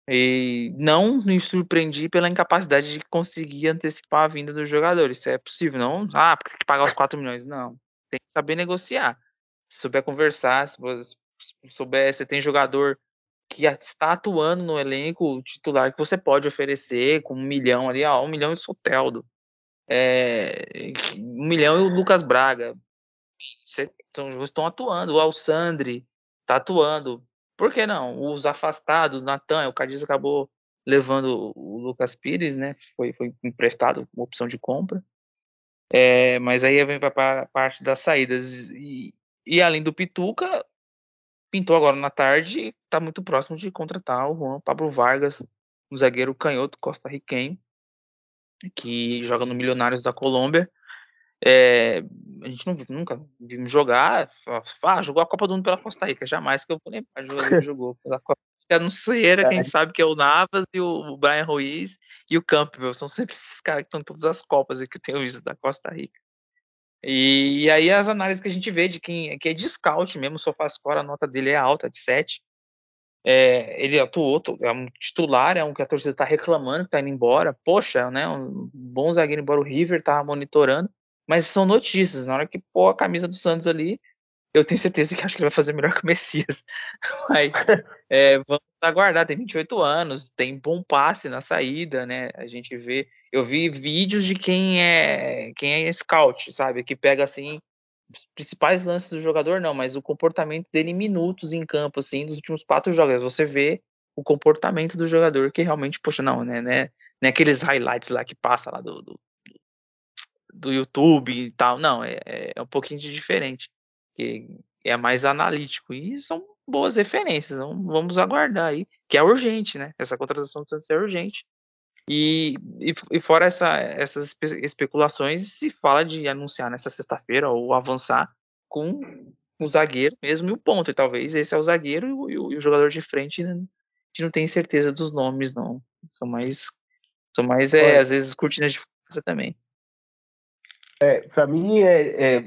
E não me surpreendi pela incapacidade de conseguir antecipar a vinda dos jogadores. Isso é possível, não? Ah, porque tem que pagar os 4 milhões. Não. Tem que saber negociar. Se souber conversar, se souber, você tem jogador que está atuando no elenco titular que você pode oferecer com um milhão ali, ó, um milhão de Soteldo, é, um milhão e o Lucas Braga estão, estão atuando, o Alçandre está atuando, por que não? Os afastados, Natan, o Cadiz acabou levando o Lucas Pires, né? Foi, foi emprestado uma opção de compra. É, mas aí vem para a parte das saídas. E, e além do Pituca, pintou agora na tarde, está muito próximo de contratar o Juan Pablo Vargas, um zagueiro canhoto costarriquenho, que joga no Milionários da Colômbia. É, a gente não, nunca vimos jogar. Ah, jogou a Copa do Mundo pela Costa Rica, jamais que eu vou lembrar jogador que *laughs* jogou pela Costa Rica. Não sei, era quem sabe que é o Navas e o Brian Ruiz e o Campbell. São sempre esses caras que estão em todas as Copas que eu tenho visto da Costa Rica. E, e, aí as análises que a gente vê de quem que é de scout mesmo, o SofaScore, a nota dele é alta, de 7. É, ele atuou, é um titular, é um que a torcida está reclamando, que tá indo embora. Poxa, né? Um bom zagueiro embora o River tá monitorando. Mas são notícias. Na hora que pôr a camisa do Santos ali, eu tenho certeza que acho que ele vai fazer melhor *laughs* que o Messias. Mas é, vamos aguardar. Tem 28 anos, tem bom passe na saída, né? A gente vê. Eu vi vídeos de quem é quem é scout, sabe? Que pega assim os principais lances do jogador, não, mas o comportamento dele em minutos em campo, assim, dos últimos quatro jogos. Você vê o comportamento do jogador que realmente, poxa, não, né? né, né aqueles highlights lá que passa lá do, do, do YouTube e tal. Não, é, é um pouquinho de diferente. Que é mais analítico. E são boas referências. Então vamos aguardar aí. Que é urgente, né? Essa contratação do Santos é urgente. E, e, e, fora essa, essas especulações, se fala de anunciar nessa sexta-feira ou avançar com o zagueiro mesmo e o ponto. E talvez esse é o zagueiro e o, e o jogador de frente a gente não tem certeza dos nomes, não. São mais, são mais é, às vezes, cortinas de fumaça também. É, para mim é, é,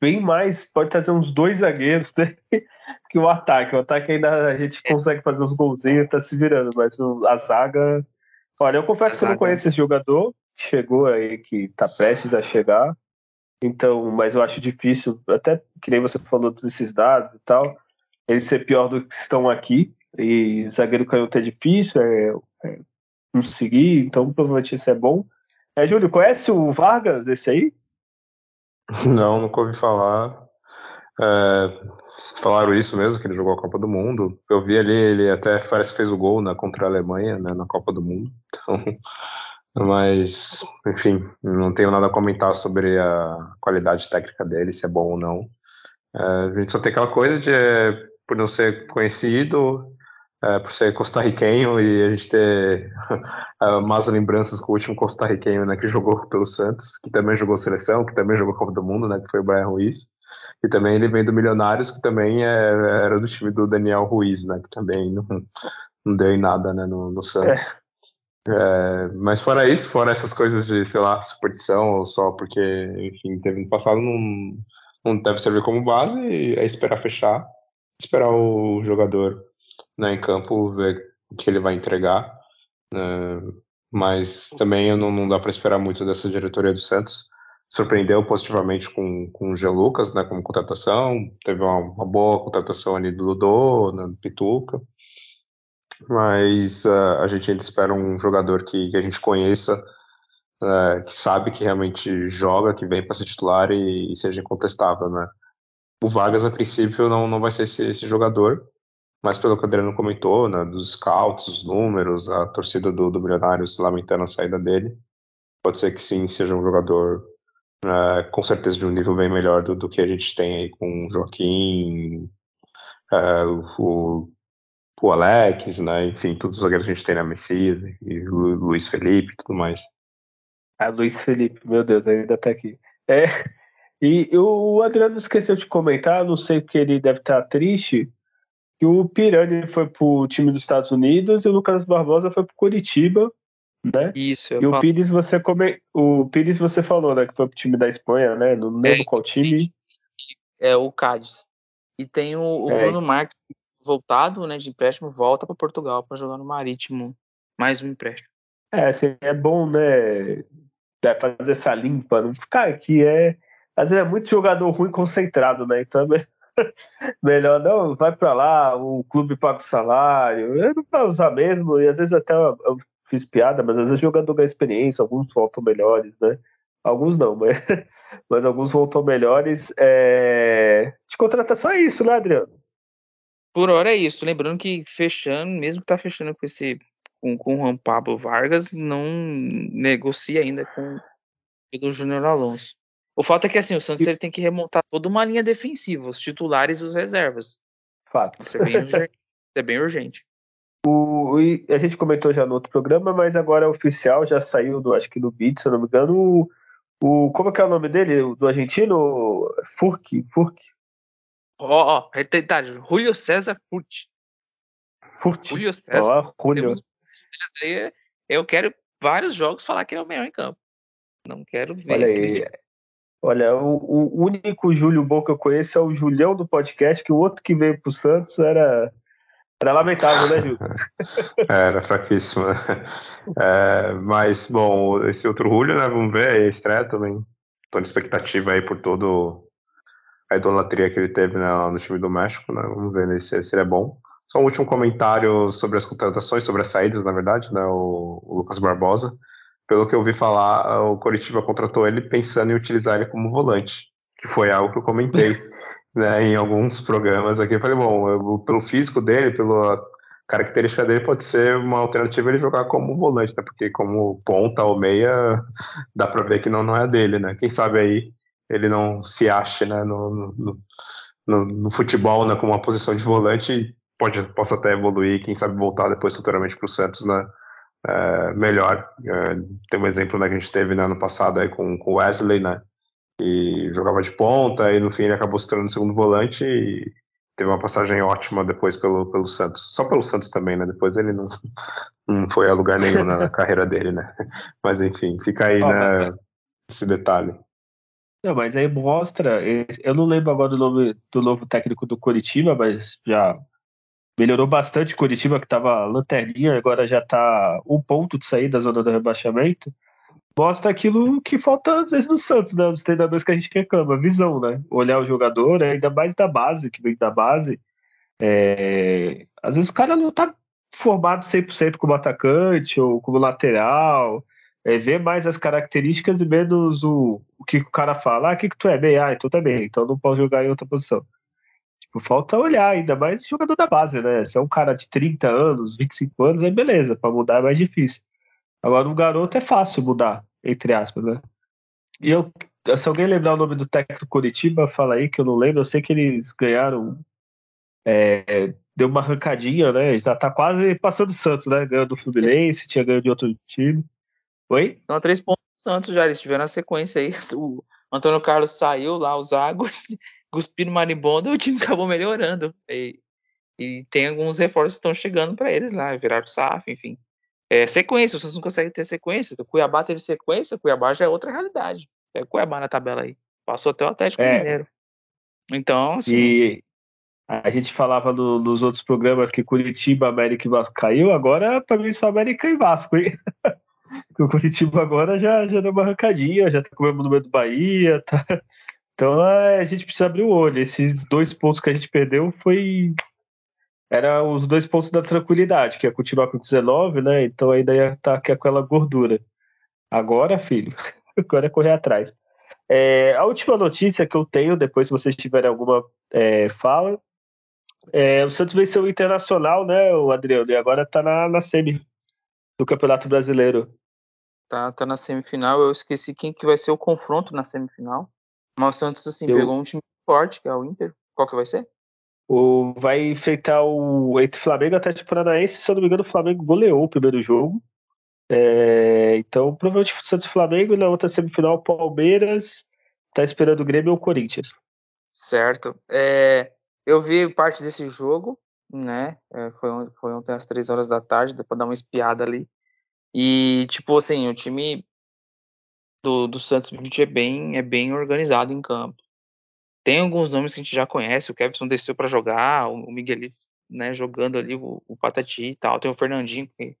bem mais, pode trazer uns dois zagueiros né, *laughs* que o ataque. O ataque ainda a gente é. consegue fazer uns golzinhos, tá se virando, mas a zaga. Olha, eu confesso que eu não conheço esse jogador, chegou aí, que tá prestes a chegar. Então, mas eu acho difícil, até que nem você falou desses dados e tal, ele ser pior do que estão aqui. E zagueiro canhoto é difícil, é, é conseguir, então provavelmente isso é bom. É, Júlio, conhece o Vargas, esse aí? *laughs* Não, nunca ouvi falar. É, falaram isso mesmo, que ele jogou a Copa do Mundo. Eu vi ali, ele até parece que fez o gol né, contra a Alemanha né, na Copa do Mundo. *laughs* Então, mas, enfim, não tenho nada a comentar sobre a qualidade técnica dele, se é bom ou não. É, a gente só tem aquela coisa de, por não ser conhecido, é, por ser costarriquenho e a gente ter *laughs* más lembranças com o último costarriquenho né, que jogou pelo Santos, que também jogou seleção, que também jogou Copa do Mundo, né, que foi o Brian Ruiz. E também ele vem do Milionários, que também é, era do time do Daniel Ruiz, né, que também não, não deu em nada né, no, no Santos. É. É, mas fora isso, fora essas coisas de, sei lá, superstição, ou só porque, enfim, teve no passado, não, não deve servir como base, é esperar fechar, esperar o jogador né, em campo, ver o que ele vai entregar. Né, mas também não, não dá para esperar muito dessa diretoria do Santos. Surpreendeu positivamente com, com o Jean Lucas, né, como contratação. Teve uma, uma boa contratação ali do Dodô, né, do Pituca. Mas uh, a gente ainda espera um jogador que, que a gente conheça, uh, que sabe que realmente joga, que vem para ser titular e, e, seja incontestável, né? O Vargas, a princípio, não, não vai ser esse, esse jogador, mas pelo que o Adriano comentou, né, dos scouts, os números, a torcida do, do Milionários lamentando a saída dele, pode ser que sim, seja um jogador uh, com certeza de um nível bem melhor do, do que a gente tem aí com o Joaquim, uh, o, o Alex, né, enfim, todos os zagueiros que a gente tem na Messias, e o Luiz Felipe e tudo mais. Ah, Luiz Felipe, meu Deus, ainda tá aqui. É, e o Adriano esqueceu de comentar, não sei porque ele deve estar triste, que o Pirani foi pro time dos Estados Unidos e o Lucas Barbosa foi pro Curitiba, né? Isso, E o Pires você come... o Pires você falou, né, que foi pro time da Espanha, né? Não lembro é, qual time. É o Cádiz. E tem o, o é. Bruno Marques voltado, né, de empréstimo, volta para Portugal para jogar no Marítimo, mais um empréstimo. É, assim, é bom, né, fazer essa limpa, não ficar aqui é às vezes é muito jogador ruim concentrado, né? Então é *laughs* Melhor não, vai para lá, o clube paga o salário, eu não vai usar mesmo, e às vezes até eu, eu fiz piada, mas às vezes o jogador ganha experiência, alguns voltam melhores, né? Alguns não, *laughs* mas, mas alguns voltam melhores. É... De contratação é isso, né, Adriano? Por hora é isso. Lembrando que fechando, mesmo que tá fechando com esse com, com o Juan Pablo Vargas, não negocia ainda com o Júnior Alonso. O fato é que assim, o Santos ele tem que remontar toda uma linha defensiva, os titulares e os reservas. Fato. Isso é bem urgente. é bem urgente. O, a gente comentou já no outro programa, mas agora é oficial, já saiu do, acho que do Beat, se eu não me engano, o, o como é que é o nome dele? Do argentino? Furk, Furk. Ó, ó, detalhe, Julio César Furt. Furt. Julio César. Ó, Julio. eu quero vários jogos falar que é o melhor em campo. Não quero ver. Olha aí, Olha, o, o, único Júlio bom que eu conheço é o Julião do podcast, que o outro que veio pro Santos era, era lamentável, né, Júlio? *laughs* era fraquíssimo. Né? *laughs* Mas, bom, esse outro Júlio, né, vamos ver, é estreia também. Tô na expectativa aí por todo a idolatria que ele teve né, no time do México, né? Vamos ver né, se, se ele é bom. Só um último comentário sobre as contratações, sobre as saídas, na verdade, né? O, o Lucas Barbosa pelo que eu ouvi falar, o Coritiba contratou ele pensando em utilizar ele como volante, que foi algo que eu comentei *laughs* né, em alguns programas aqui. Eu falei, bom, eu, pelo físico dele, pela característica dele, pode ser uma alternativa ele jogar como volante, né, porque como ponta ou meia, dá para ver que não, não é dele, né? Quem sabe aí ele não se ache né, no, no, no, no futebol né, com uma posição de volante pode, possa até evoluir, quem sabe voltar depois futuramente para o Santos, né? É, melhor. É, tem um exemplo né, que a gente teve no ano passado aí com o Wesley, né? E jogava de ponta, e no fim ele acabou se tornando segundo volante e teve uma passagem ótima depois pelo, pelo Santos. Só pelo Santos também, né? Depois ele não, não foi a lugar nenhum na *laughs* carreira dele, né? Mas enfim, fica aí né, esse detalhe. Não, mas aí mostra. Eu não lembro agora do nome do novo técnico do Curitiba, mas já melhorou bastante. Curitiba, que estava lanterninha, agora já está um ponto de sair da zona do rebaixamento. Mostra aquilo que falta às vezes no Santos, né? Os treinadores que a gente reclama, visão, né? Olhar o jogador, ainda mais da base, que vem da base. É... Às vezes o cara não está formado 100% como atacante ou como lateral é, ver mais as características e menos o, o que o cara fala. Ah, o que, que tu é? Bem, ah, então tá bem, então não pode jogar em outra posição. Falta olhar ainda mais jogador da base, né? Se é um cara de 30 anos, 25 anos, aí beleza, para mudar é mais difícil. Agora, um garoto é fácil mudar, entre aspas, né? E eu, se alguém lembrar o nome do técnico Curitiba, fala aí que eu não lembro. Eu sei que eles ganharam. É, deu uma arrancadinha, né? Já tá quase passando o Santos, né? Ganhou do Fluminense, tinha ganho de outro time. Oi? Então, três pontos Santos já, eles tiveram a sequência aí. *laughs* O Antônio Carlos saiu lá, o Zago, cuspindo marimbondo, *laughs* o time acabou melhorando. E, e tem alguns reforços que estão chegando para eles lá, viraram SAF, enfim. É, sequência, vocês não conseguem ter sequência. O Cuiabá teve sequência, o Cuiabá já é outra realidade. É o Cuiabá na tabela aí. Passou até o Atlético é. Mineiro. Então, assim. E a gente falava no, nos outros programas que Curitiba, América e Vasco caiu, agora para mim só América e Vasco, hein? *laughs* o Curitiba agora já, já deu uma arrancadinha, já tá comendo no meio do Bahia, tá? Então é, a gente precisa abrir o olho. Esses dois pontos que a gente perdeu foi. Era os dois pontos da tranquilidade, que ia continuar com 19, né? Então ainda ia estar tá com aquela gordura. Agora, filho, *laughs* agora é correr atrás. É, a última notícia que eu tenho, depois se vocês tiverem alguma é, fala, é, o Santos venceu o Internacional, né, o Adriano, e agora tá na, na semi do Campeonato Brasileiro. Tá, tá na semifinal. Eu esqueci quem que vai ser o confronto na semifinal. Mas o Santos, assim, Eu... pegou um time forte, que é o Inter. Qual que vai ser? O, vai enfrentar o entre Flamengo e Atlético Paranaense. Se eu não me engano, o Flamengo goleou o primeiro jogo. É, então, provavelmente o Santos Flamengo e na outra semifinal, Palmeiras. Tá esperando o Grêmio ou o Corinthians. Certo. É, eu vi parte desse jogo né? É, foi, foi ontem às três horas da tarde, deu pra dar uma espiada ali. E, tipo assim, o time do, do Santos é bem, é bem organizado em campo. Tem alguns nomes que a gente já conhece, o Kevson desceu para jogar, o, o Miguelito, né, jogando ali, o, o, Patati e tal. Tem o Fernandinho, que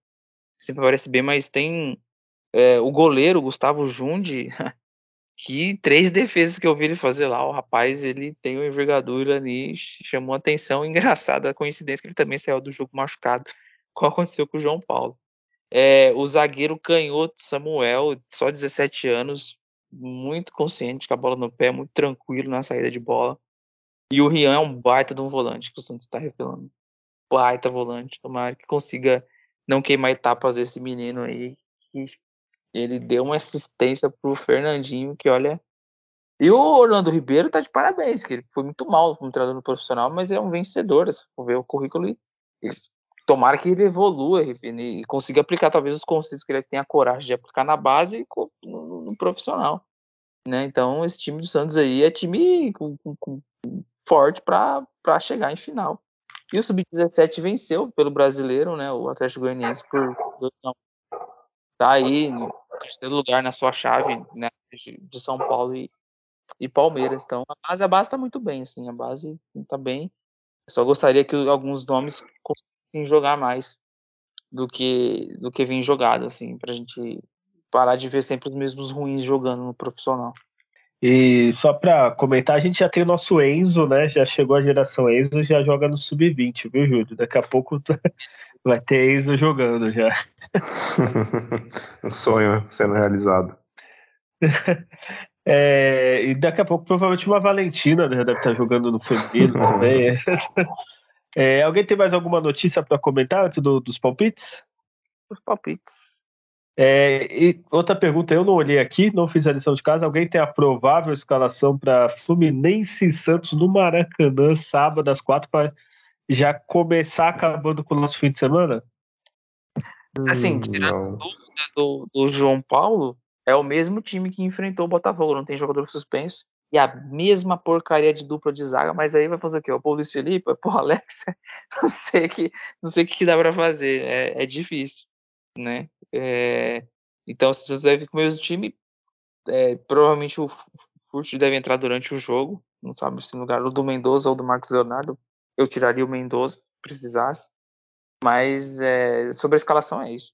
sempre parece bem, mas tem é, o goleiro, o Gustavo Jundi, *laughs* que três defesas que eu vi ele fazer lá, o rapaz, ele tem uma envergadura ali, chamou atenção, *laughs* engraçada a coincidência que ele também saiu do jogo machucado, *laughs* como aconteceu com o João Paulo. É, o zagueiro canhoto Samuel, só 17 anos, muito consciente com a bola no pé, muito tranquilo na saída de bola. E o Rian é um baita de um volante que o Santos está revelando. Baita volante, tomara que consiga não queimar etapas desse menino aí, que ele deu uma assistência pro Fernandinho, que olha. E o Orlando Ribeiro tá de parabéns, que ele foi muito mal como treinador no profissional, mas é um vencedor. Se for ver o currículo, ele, tomara que ele evolua e, consiga aplicar talvez os conceitos que ele tenha a coragem de aplicar na base e no, no, profissional. Né? Então, esse time do Santos aí é time com, com, com, forte para chegar em final. E o Sub-17 venceu pelo brasileiro, né? O Atlético Goianiense por 2 tá aí no terceiro lugar na sua chave, né, de São Paulo e, e Palmeiras. Então a base, a base tá muito bem, assim, a base tá bem. Eu só gostaria que alguns nomes conseguissem jogar mais do que do que vem jogado, assim, pra gente parar de ver sempre os mesmos ruins jogando no profissional. E só para comentar, a gente já tem o nosso Enzo, né? Já chegou a geração Enzo, já joga no sub-20, viu, Júlio? Daqui a pouco *laughs* vai ter Enzo jogando já. *laughs* um sonho sendo realizado. *laughs* É, e daqui a pouco, provavelmente, uma Valentina né, deve estar jogando no feminino também. É, alguém tem mais alguma notícia para comentar antes do, dos palpites? Os palpites. É, e outra pergunta, eu não olhei aqui, não fiz a lição de casa. Alguém tem a provável escalação para Fluminense e Santos no Maracanã, sábado, às quatro, para já começar acabando com o nosso fim de semana? Assim, tirando do, do João Paulo, é o mesmo time que enfrentou o Botafogo, não tem jogador suspenso. E a mesma porcaria de dupla de zaga, mas aí vai fazer o quê? O Paulo Luiz Felipe? O *laughs* Alex? Não sei que, não sei o que dá para fazer. É, é, difícil, né? É, então, se você deve com o mesmo time, é, provavelmente o Furt deve entrar durante o jogo. Não sabe se no lugar do Mendoza ou do Marcos Leonardo. Eu tiraria o Mendoza se precisasse. Mas é, sobre a escalação é isso.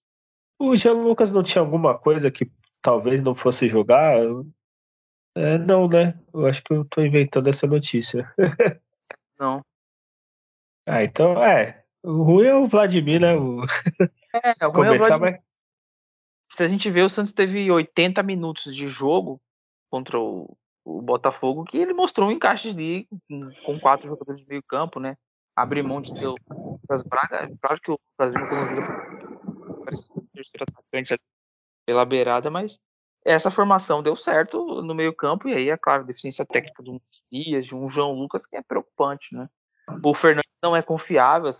O Jean Lucas não tinha alguma coisa que talvez não fosse jogar? É, não, né? Eu acho que eu tô inventando essa notícia. não. *laughs* Ah, então é. O ruim é o Vladimir, né? O... É, o *laughs* ruim é o Vladimir. Mas... Se a gente vê, o Santos teve 80 minutos de jogo contra o, o Botafogo, que ele mostrou um encaixe ali com, quatro jogadores de meio campo, né? Abrir mão de ter o Lucas Braga. Claro que o como jogador, parecia um terceiro atacante pela beirada, mas essa formação deu certo no meio-campo, e aí, é claro, a deficiência técnica de um Dias, de um João Lucas, que é preocupante, né? O Fernando não é confiável,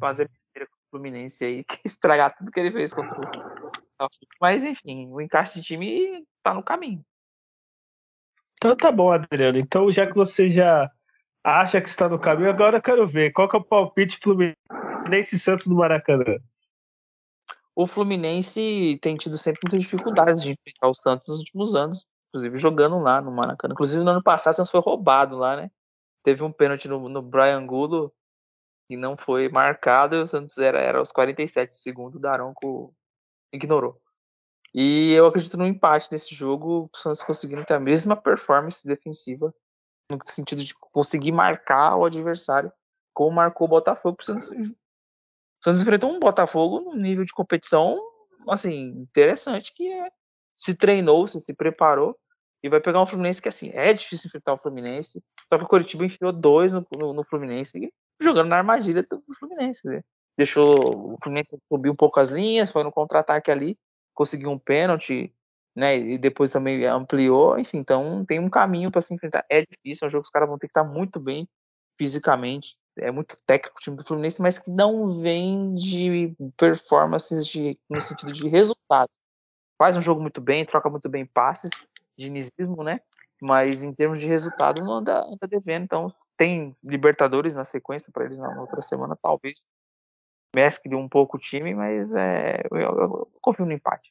fazer besteira com o Fluminense aí, *laughs* que estragar tudo que ele fez contra o. Mas, enfim, o encaixe de time tá no caminho. Então tá bom, Adriano. Então, já que você já acha que está no caminho, agora eu quero ver qual que é o palpite Fluminense Santos no Maracanã o Fluminense tem tido sempre muitas dificuldades de enfrentar o Santos nos últimos anos, inclusive jogando lá no Maracanã. Inclusive no ano passado o Santos foi roubado lá, né? Teve um pênalti no, no Brian Gulo e não foi marcado, e o Santos era, era aos 47 segundos, o Daronco ignorou. E eu acredito no empate nesse jogo, o Santos conseguindo ter a mesma performance defensiva, no sentido de conseguir marcar o adversário, como marcou o Botafogo, o Santos Santos enfrentou um Botafogo num nível de competição assim interessante que é, se treinou, se, se preparou e vai pegar um Fluminense que assim é difícil enfrentar o Fluminense. Só que o Curitiba enfiou dois no, no, no Fluminense jogando na armadilha do Fluminense. Né? Deixou o Fluminense subir um pouco as linhas, foi no contra-ataque ali, conseguiu um pênalti, né? E depois também ampliou. Enfim, então tem um caminho para se enfrentar. É difícil, é um jogo que os caras vão ter que estar muito bem fisicamente é muito técnico o time do Fluminense, mas que não vem de performances de, no sentido de resultados. Faz um jogo muito bem, troca muito bem passes, dinizismo, né? Mas em termos de resultado não anda, anda devendo. Então tem Libertadores na sequência para eles na outra semana, talvez mescle um pouco o time, mas é, eu, eu, eu confio no empate.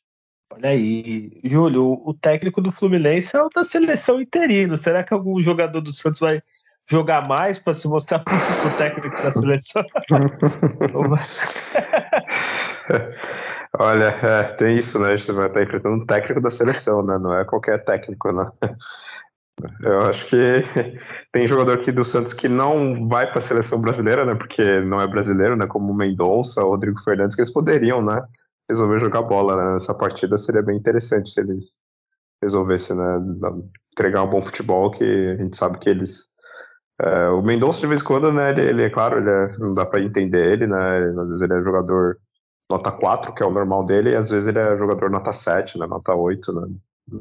Olha aí, Júlio, o técnico do Fluminense é o da seleção interino. Será que algum jogador do Santos vai jogar mais para se mostrar para o técnico da seleção. *laughs* Olha, é, tem isso, né? A gente vai estar enfrentando um técnico da seleção, né? Não é qualquer técnico, né? Eu acho que *laughs* tem jogador aqui do Santos que não vai para a seleção brasileira, né? Porque não é brasileiro, né? Como Mendonça, Rodrigo Fernandes, que eles poderiam, né? Resolver jogar bola né? nessa partida seria bem interessante se eles resolvessem, né? Entregar um bom futebol que a gente sabe que eles é, o Mendonça, de vez em quando, né, ele, ele é claro, ele é, não dá para entender ele, né, às vezes ele é jogador nota 4, que é o normal dele, e às vezes ele é jogador nota 7, né, nota 8, né,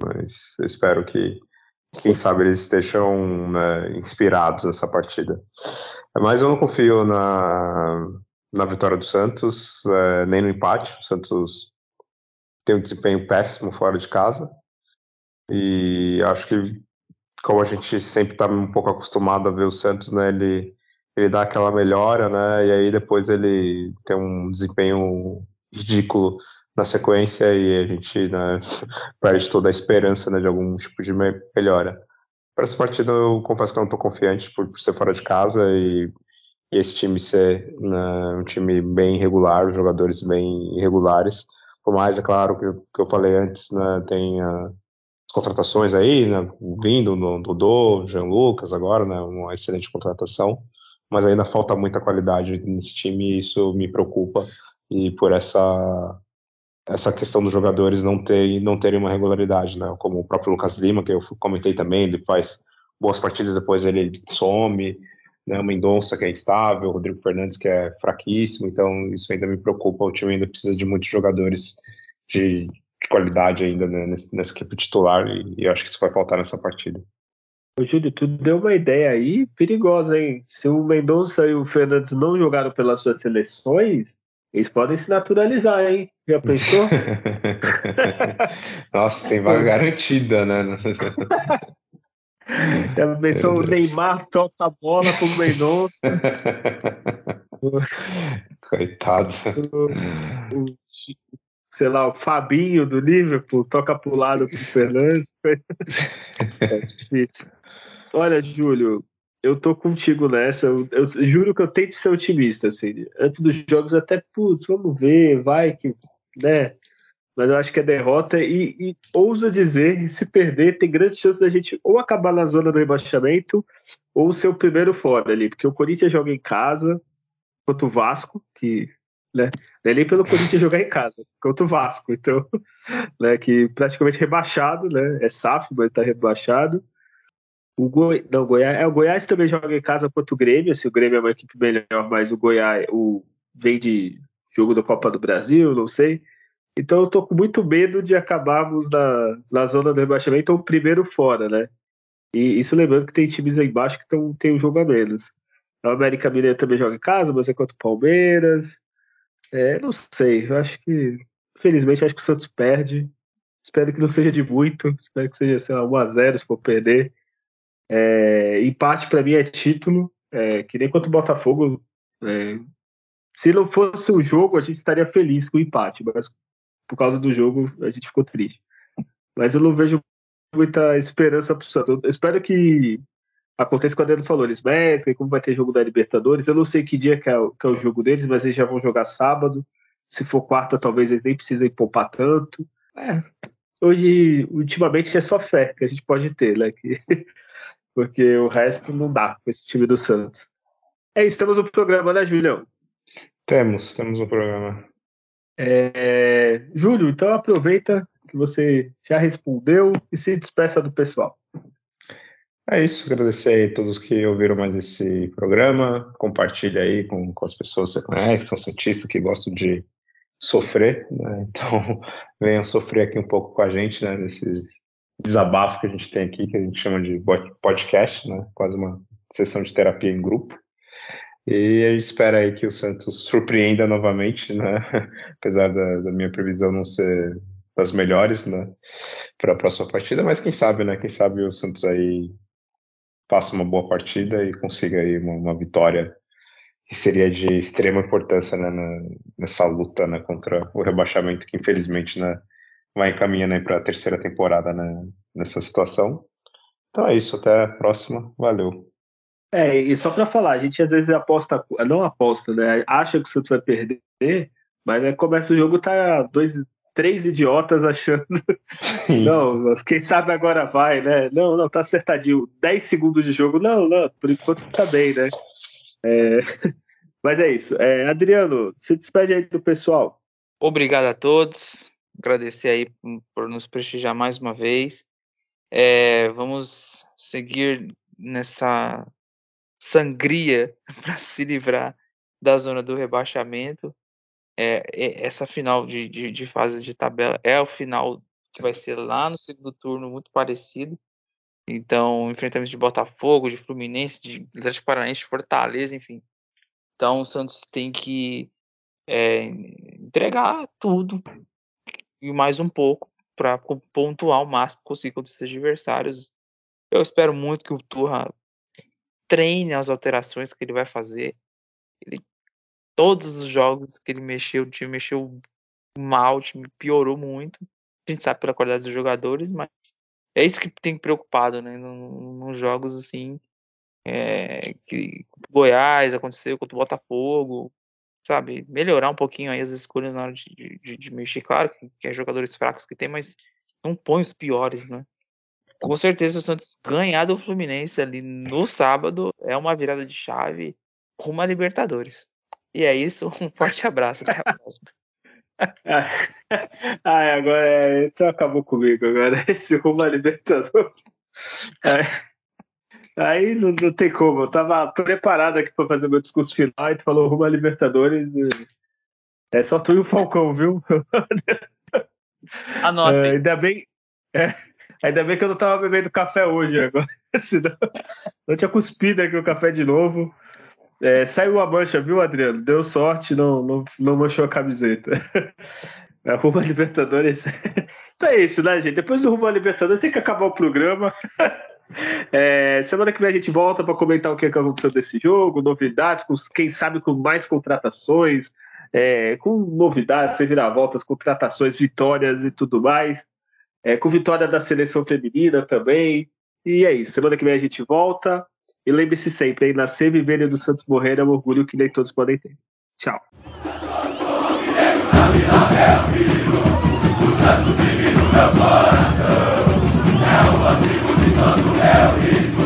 mas eu espero que, quem sabe, eles estejam né, inspirados nessa partida. Mas eu não confio na, na vitória do Santos, é, nem no empate, o Santos tem um desempenho péssimo fora de casa, e acho que como a gente sempre está um pouco acostumado a ver o Santos, né? Ele, ele dá aquela melhora, né? E aí depois ele tem um desempenho ridículo na sequência e a gente né, *laughs* perde toda a esperança né, de algum tipo de melhora. Para essa partida, eu confesso que eu não estou confiante por, por, ser fora de casa e, e esse time ser né, um time bem irregular, jogadores bem irregulares. Por mais, é claro, que, que eu falei antes, né, tem a, contratações aí, né, vindo no Dodô, Jean Lucas agora, né, uma excelente contratação, mas ainda falta muita qualidade nesse time e isso me preocupa. E por essa essa questão dos jogadores não ter não terem uma regularidade, né, como o próprio Lucas Lima que eu comentei também, ele faz boas partidas depois ele some, né, o Mendonça que é instável, o Rodrigo Fernandes que é fraquíssimo, então isso ainda me preocupa, o time ainda precisa de muitos jogadores de qualidade ainda né, nesse, nessa equipe titular e, e, acho que isso vai faltar nessa partida. Ô, Júlio, tu deu uma ideia aí perigosa, hein? Se o Mendonça e o Fernandes não jogaram pelas suas seleções, Eles podem se naturalizar, hein? Já pensou? *laughs* Nossa, tem vaga garantida, né? *laughs* Já pensou o Neymar toca a bola com o Mendonça? *laughs* Coitado. O, o, sei lá, o Fabinho do Liverpool toca pro lado pro Fernandes. *laughs* É Olha, Júlio, eu tô contigo nessa. Eu, eu, juro que eu tento ser otimista, assim. Antes dos jogos, até, putz, vamos ver, vai que, né? Mas eu acho que é derrota e, e ousa dizer, se perder, tem grandes chances da gente ou acabar na zona do rebaixamento ou ser o primeiro fora ali, porque o Corinthians joga em casa contra o Vasco, que né, é nem pelo Corinthians jogar em casa, contra o Vasco, então, *laughs* né, que praticamente rebaixado, né, é SAF, mas tá rebaixado. O Goi... Não, Goiás... É, o Goiás também joga em casa contra o Grêmio. Assim, o Grêmio é uma equipe melhor, mas o Goiás o... vem de jogo da Copa do Brasil, não sei. Então eu tô com muito medo de acabarmos na, na zona do rebaixamento ou primeiro fora, né? E isso lembrando que tem times aí embaixo que tão, tem um jogo a menos. A América Mineira também joga em casa, mas é contra o Palmeiras. É, não sei, eu acho que, infelizmente, acho que o Santos perde. Espero que não seja de muito, espero que seja, sei lá, 1x0 se for perder. É, empate para mim é título, é, que nem contra o Botafogo. É, se não fosse o jogo, a gente estaria feliz com o empate, mas por causa do jogo a gente ficou triste. Mas eu não vejo muita esperança para o Santos. Eu espero que aconteça quando ele falou, eles mesclem, como vai ter jogo da Libertadores. Eu não sei que dia que é, que é, o jogo deles, mas eles já vão jogar sábado. Se for quarta, talvez eles nem precisem poupar tanto. É, hoje, ultimamente, é só fé que a gente pode ter, né? Que *laughs* porque o resto não dá com esse time do Santos. É isso, temos o um programa, né, Julião? Temos, temos um programa. É... Júlio, então aproveita que você já respondeu e se despeça do pessoal. É isso, agradecer a todos que ouviram mais esse programa, compartilha aí com, com as pessoas que você conhece, são cientistas que gostam de sofrer, né? *laughs* então venham sofrer aqui um pouco com a gente, né, nesse, desabafo que a gente tem aqui, que a gente chama de podcast, né? Quase uma sessão de terapia em grupo. E a gente espera aí que o Santos surpreenda novamente, né? *laughs* Apesar da, da minha previsão não ser das melhores, né? Para a próxima partida, mas quem sabe, né? Quem sabe o Santos aí faça uma boa partida e consiga aí uma, uma vitória que seria de extrema importância né, na, nessa luta né, contra o rebaixamento que infelizmente né, vai encaminhando para a terceira temporada né, nessa situação. Então é isso, até a próxima. Valeu. É, e só para falar, a gente às vezes aposta, não aposta, né? Acha que o Santos vai perder, mas né, começa o jogo, tá dois, três idiotas achando. não, quem sabe agora vai, né? Não, não, tá acertadinho. 10 segundos de jogo, não, não, por enquanto tá bem, né? É... *laughs* Mas é isso. É, Adriano, se despede aí do pessoal. Obrigado a todos agradecer aí por nos prestigiar mais uma vez. É, vamos seguir nessa sangria *laughs* para se livrar da zona do rebaixamento. É, essa final de, de, de fase de tabela é o final que vai ser lá no segundo turno, muito parecido. Então, enfrentamento de Botafogo, de Fluminense, de Atlético Paranaense, de Fortaleza, enfim. Então, o Santos tem que é, entregar tudo e mais um pouco para pontuar o máximo possível contra esses adversários. Eu espero muito que o Turra treine as alterações que ele vai fazer. Ele, todos os jogos que ele mexeu, o time mexeu mal, o time piorou muito. A gente sabe pela qualidade dos jogadores, mas é isso que tem preocupado, né? Nos jogos assim, é, que Goiás aconteceu contra o Botafogo, sabe, melhorar um pouquinho aí as escolhas na hora de, de, de mexer. Claro que, que é jogadores fracos que tem, mas não põe os piores, né? Com certeza o Santos ganhar do Fluminense ali no sábado é uma virada de chave rumo a Libertadores. E é isso, um forte *laughs* abraço, até a próxima. *laughs* Ai, agora é, então acabou comigo agora *laughs* esse rumo a Libertadores. É. Aí não, não, tem como. Eu tava preparado aqui para fazer meu discurso final e tu falou rumo a Libertadores. E... É só tu e o Falcão, viu? Anotem. É, ainda bem. É, ainda bem que eu não tava bebendo café hoje agora. Senão, eu tinha cuspido aqui o café de novo. É, saiu a mancha, viu, Adriano? Deu sorte, não, não, não manchou a camiseta. É, *laughs* rumo a Libertadores. *laughs* então é isso, né, gente? Depois do Rumo a Libertadores tem que acabar o programa. *laughs* É, semana que vem a gente volta para comentar o que aconteceu desse jogo, novidades, com, quem sabe com mais contratações, é, com novidades, reviravoltas, contratações, vitórias e tudo mais. É, com vitória da seleção feminina também. E é isso. Semana que vem a gente volta. E lembre-se sempre, hein? nascer, viver e do Santos morrer é um orgulho que nem todos podem ter. Tchau. É o antigo de